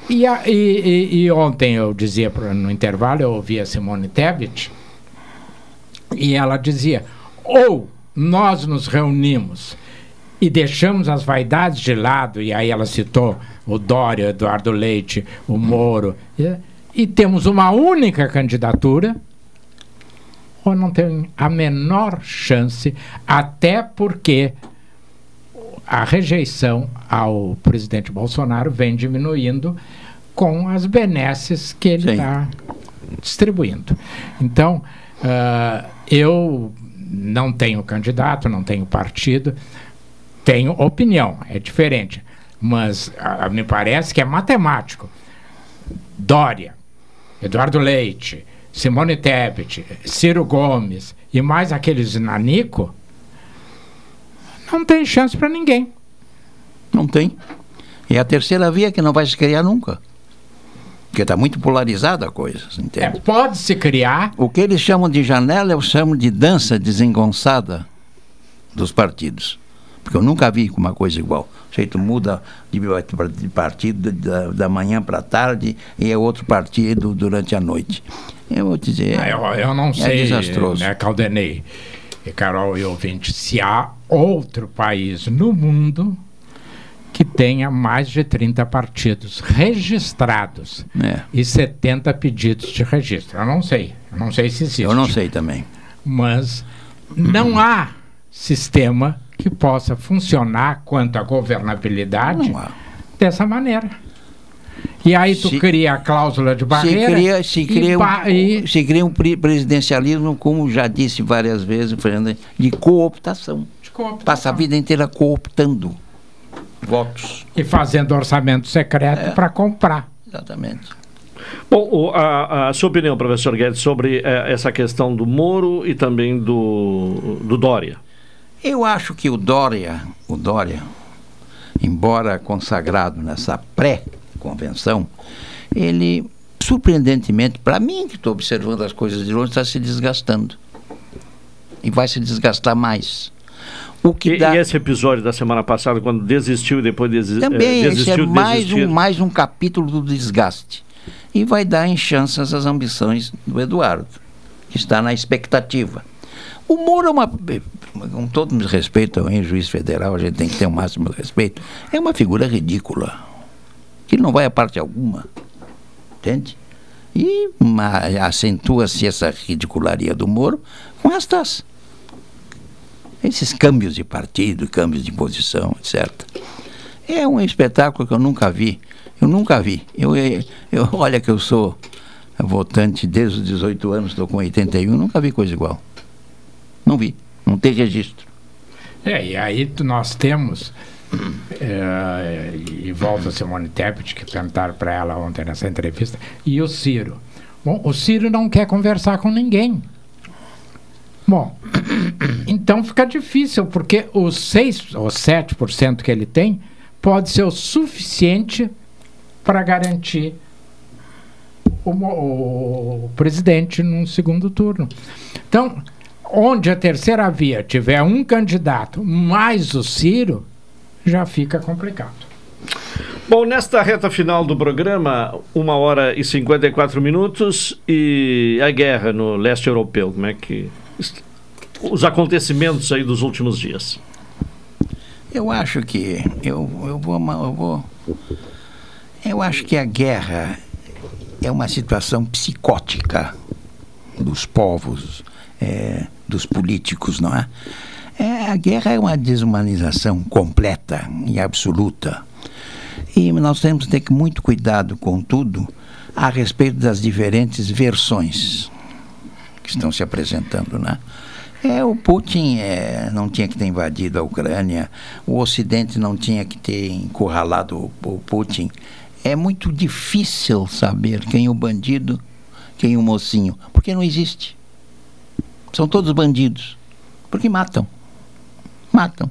E, a- e- e- ontem eu dizia pro- no intervalo, eu ouvi a Simone Tebet, e ela dizia: ou nós nos reunimos e deixamos as vaidades de lado, e aí ela citou o Dória, Eduardo Leite, o Moro, e, e temos uma única candidatura, ou não tem a menor chance, até porque a rejeição ao presidente Bolsonaro vem diminuindo com as benesses que ele está distribuindo. Então, ah, eu não tenho candidato, não tenho partido, tenho opinião, é diferente. Mas ah, me parece que é matemático. Dória, Eduardo Leite, Simone Tebet, Ciro Gomes e mais aqueles nanico, não tem chance para ninguém. Não tem. E a terceira via que não vai se criar nunca. Porque está muito polarizada a coisa, entende? pode se criar. O que eles chamam de janela, eu chamo de dança desengonçada dos partidos. Porque eu nunca vi uma coisa igual. O jeito muda de, de partido da, da manhã para tarde e é outro partido durante a noite. Eu vou dizer. Ah, eu, eu não é sei, desastroso. né, Caldenei e Carol e ouvinte, se há outro país no mundo que tenha mais de 30 partidos registrados É. e 70 pedidos de registro. Eu não sei. Eu não sei se existe. Eu não sei também. Mas não há sistema que possa funcionar quanto à governabilidade dessa maneira. E aí tu Se- cria a cláusula de Se barreira cria, se, cria um, e- se cria um pre- presidencialismo, como já disse várias vezes, Fernando, de cooptação. Passa a vida inteira cooptando votos. e fazendo orçamento secreto É. para comprar. Exatamente. Bom, o- a, a sua opinião, professor Guedes, sobre eh, essa questão do Moro e também do, do Dória? Eu acho que o Dória, o Dória, embora consagrado nessa pré-convenção, ele, surpreendentemente, para mim que estou observando as coisas de longe, está se desgastando. E vai se desgastar mais. O que E, dá... e esse episódio da semana passada, quando desistiu e depois desi eh, Também, esse desistiu é de mais desistir? um, mais um capítulo do desgaste. E vai dar em chances às ambições do Eduardo, que está na expectativa. O Moro é uma. Com todo o respeito ao juiz federal, a gente tem que ter o máximo respeito. É uma figura ridícula. Que não vai a parte alguma. Entende? E acentua-se essa ridicularia do Moro com estas. Esses câmbios de partido, câmbios de posição, etc. É um espetáculo que eu nunca vi. Eu nunca vi. Eu, eu, eu- olha que eu sou votante desde os 18 anos, estou com 81, nunca vi coisa igual. Não vi. Não tem registro. É, e aí nós temos É, e volta a Simone Tebet, que perguntaram para ela ontem nessa entrevista, e o Ciro. Bom, o Ciro não quer conversar com ninguém. Bom, então fica difícil, porque os 6 ou 7% que ele tem pode ser o suficiente para garantir o, o, presidente no segundo turno. Então, onde a terceira via tiver um candidato mais o Ciro, já fica complicado. Bom, nesta reta final do programa, uma hora e 54 minutos, e a guerra no leste europeu, como é que. Os acontecimentos aí dos últimos dias. Eu acho que. Eu, eu, vou, eu vou. Eu acho que a guerra é uma situação psicótica dos povos, é, dos políticos, não é? é? A guerra é uma desumanização completa e absoluta. E nós temos que ter muito cuidado com tudo a respeito das diferentes versões que estão se apresentando, né? É, o Putin é, não tinha que ter invadido a Ucrânia, o Ocidente não tinha que ter encurralado o, o Putin. É muito difícil saber quem é o bandido, quem é o mocinho, porque não existe. São todos bandidos, porque matam. Matam.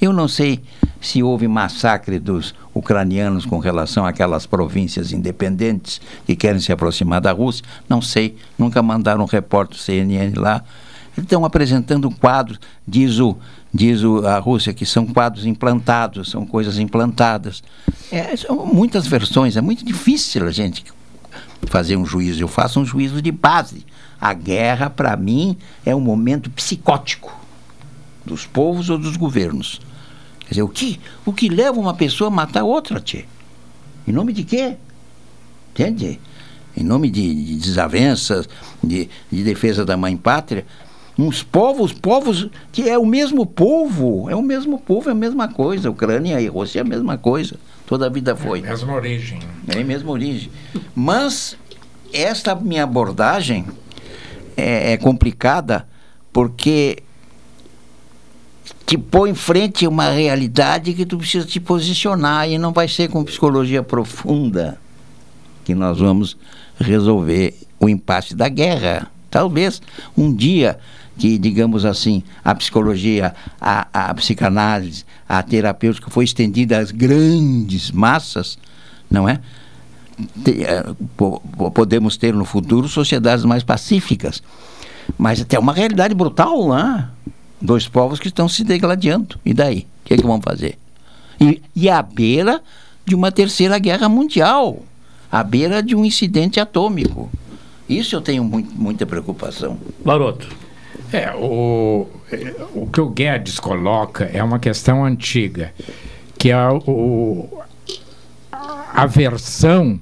Eu não sei se houve massacre dos ucranianos com relação àquelas províncias independentes que querem se aproximar da Rússia. Não sei, nunca mandaram um repórter CNN lá. Estão apresentando quadros, diz, o, diz o, a Rússia, que são quadros implantados, são coisas implantadas. É, são muitas versões, é muito difícil a gente fazer um juízo. Eu faço um juízo de base. A guerra, para mim, é um momento psicótico dos povos ou dos governos. Quer dizer, o que, o que leva uma pessoa a matar outra, tchê? Em nome de quê? Entende? Em nome de, de desavenças, de, de defesa da mãe pátria uns povos, povos que é o mesmo povo, é o mesmo povo, é a mesma coisa. Ucrânia e Rússia é a mesma coisa. Toda a vida foi. É a mesma origem. É a mesma origem. Mas esta minha abordagem é, é complicada porque te põe em frente a uma realidade que tu precisa te posicionar e não vai ser com psicologia profunda que nós vamos resolver o impasse da guerra. Talvez um dia que, digamos assim, a psicologia, a, a psicanálise, a terapêutica foi estendida às grandes massas, não é? Eh, podemos ter no futuro sociedades mais pacíficas. Mas até uma realidade brutal, né? Dois povos que estão se degladiando. E daí? O que, é que vão fazer? E, e à beira de uma terceira guerra mundial à beira de um incidente atômico. Isso eu tenho muito, muita preocupação. Baroto. É, o, o que o Guedes coloca é uma questão antiga, que é o, a versão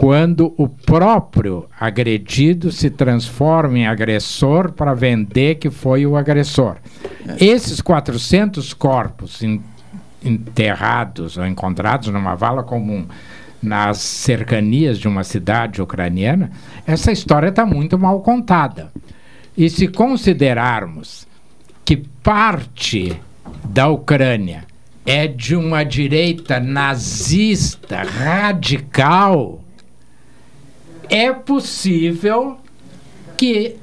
quando o próprio agredido se transforma em agressor para vender que foi o agressor. É. Esses 400 corpos enterrados ou encontrados numa vala comum nas cercanias de uma cidade ucraniana, essa história está muito mal contada. E se considerarmos que parte da Ucrânia é de uma direita nazista radical, é possível que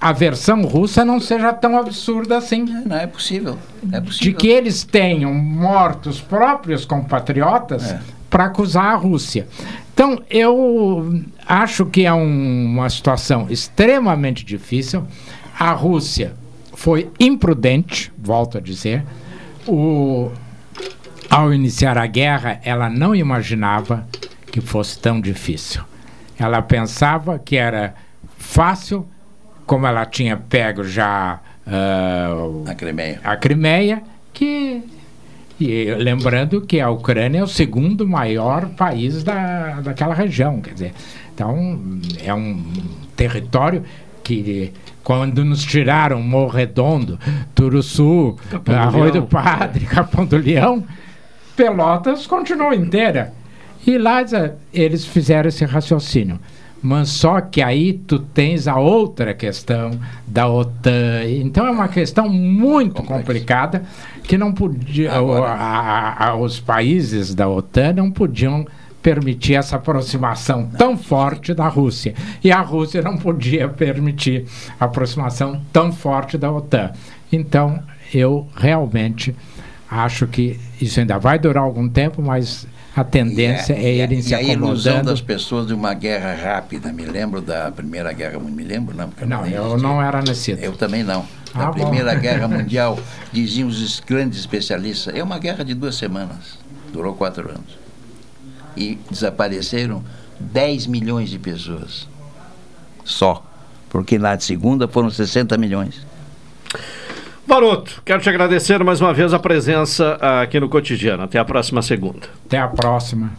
a versão russa não seja tão absurda assim. Não é possível. É possível. De que eles tenham mortos próprios compatriotas é. para acusar a Rússia. Então, eu acho que é um, uma situação extremamente difícil. A Rússia foi imprudente, volto a dizer. O, ao iniciar a guerra, ela não imaginava que fosse tão difícil. Ela pensava que era fácil, como ela tinha pego já uh, a Crimeia, a Crimeia que e lembrando que a Ucrânia é o segundo maior país da, daquela região, quer dizer, então é um território que quando nos tiraram Morredondo, Turuçu, Arroio do Padre, Capão do Leão, Pelotas continuou inteira. E lá eles fizeram esse raciocínio. mas só que aí tu tens a outra questão da OTAN. Então é uma questão muito complicada que não podia, a, a, a, os países da OTAN não podiam permitir essa aproximação tão forte da Rússia. E a Rússia não podia permitir a aproximação tão forte da OTAN. Então, eu realmente acho que isso ainda vai durar algum tempo, mas a tendência E é ele e se a ilusão acomodando. das pessoas de uma guerra rápida. Me lembro da Primeira Guerra Mundial. Me lembro, não. porque Não, nem eu não era nascido. Eu também não. Na Ah, bom. Primeira Guerra Mundial, diziam os grandes especialistas, é uma guerra de duas semanas. Durou quatro anos. E desapareceram 10 milhões de pessoas. Só. Porque na segunda foram 60 milhões. Baroto, quero te agradecer mais uma vez a presença aqui no cotidiano. Até a próxima segunda. Até a próxima.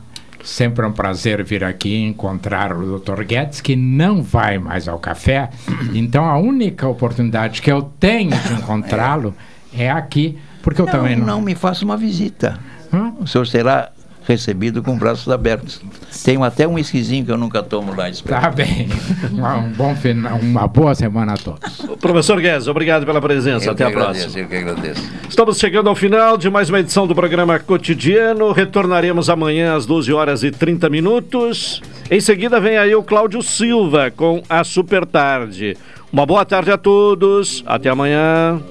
Sempre é um prazer vir aqui e encontrar o Dr. Guedes, que não vai mais ao café. Então a única oportunidade que eu tenho de encontrá-lo é aqui, porque eu não, também não. não me faça uma visita. O senhor será recebido com braços abertos. Tenho até um esquisinho que eu nunca tomo lá. Tá bem. Um bom final, uma boa semana a todos. Professor Guedes, obrigado pela presença. Eu Até a próxima. agradeço, Eu que agradeço. Estamos chegando ao final de mais uma edição do programa Cotidiano. Retornaremos amanhã às 12 horas e 30 minutos. Em seguida vem aí o Cláudio Silva com a Super Tarde. Uma boa tarde a todos. Até amanhã.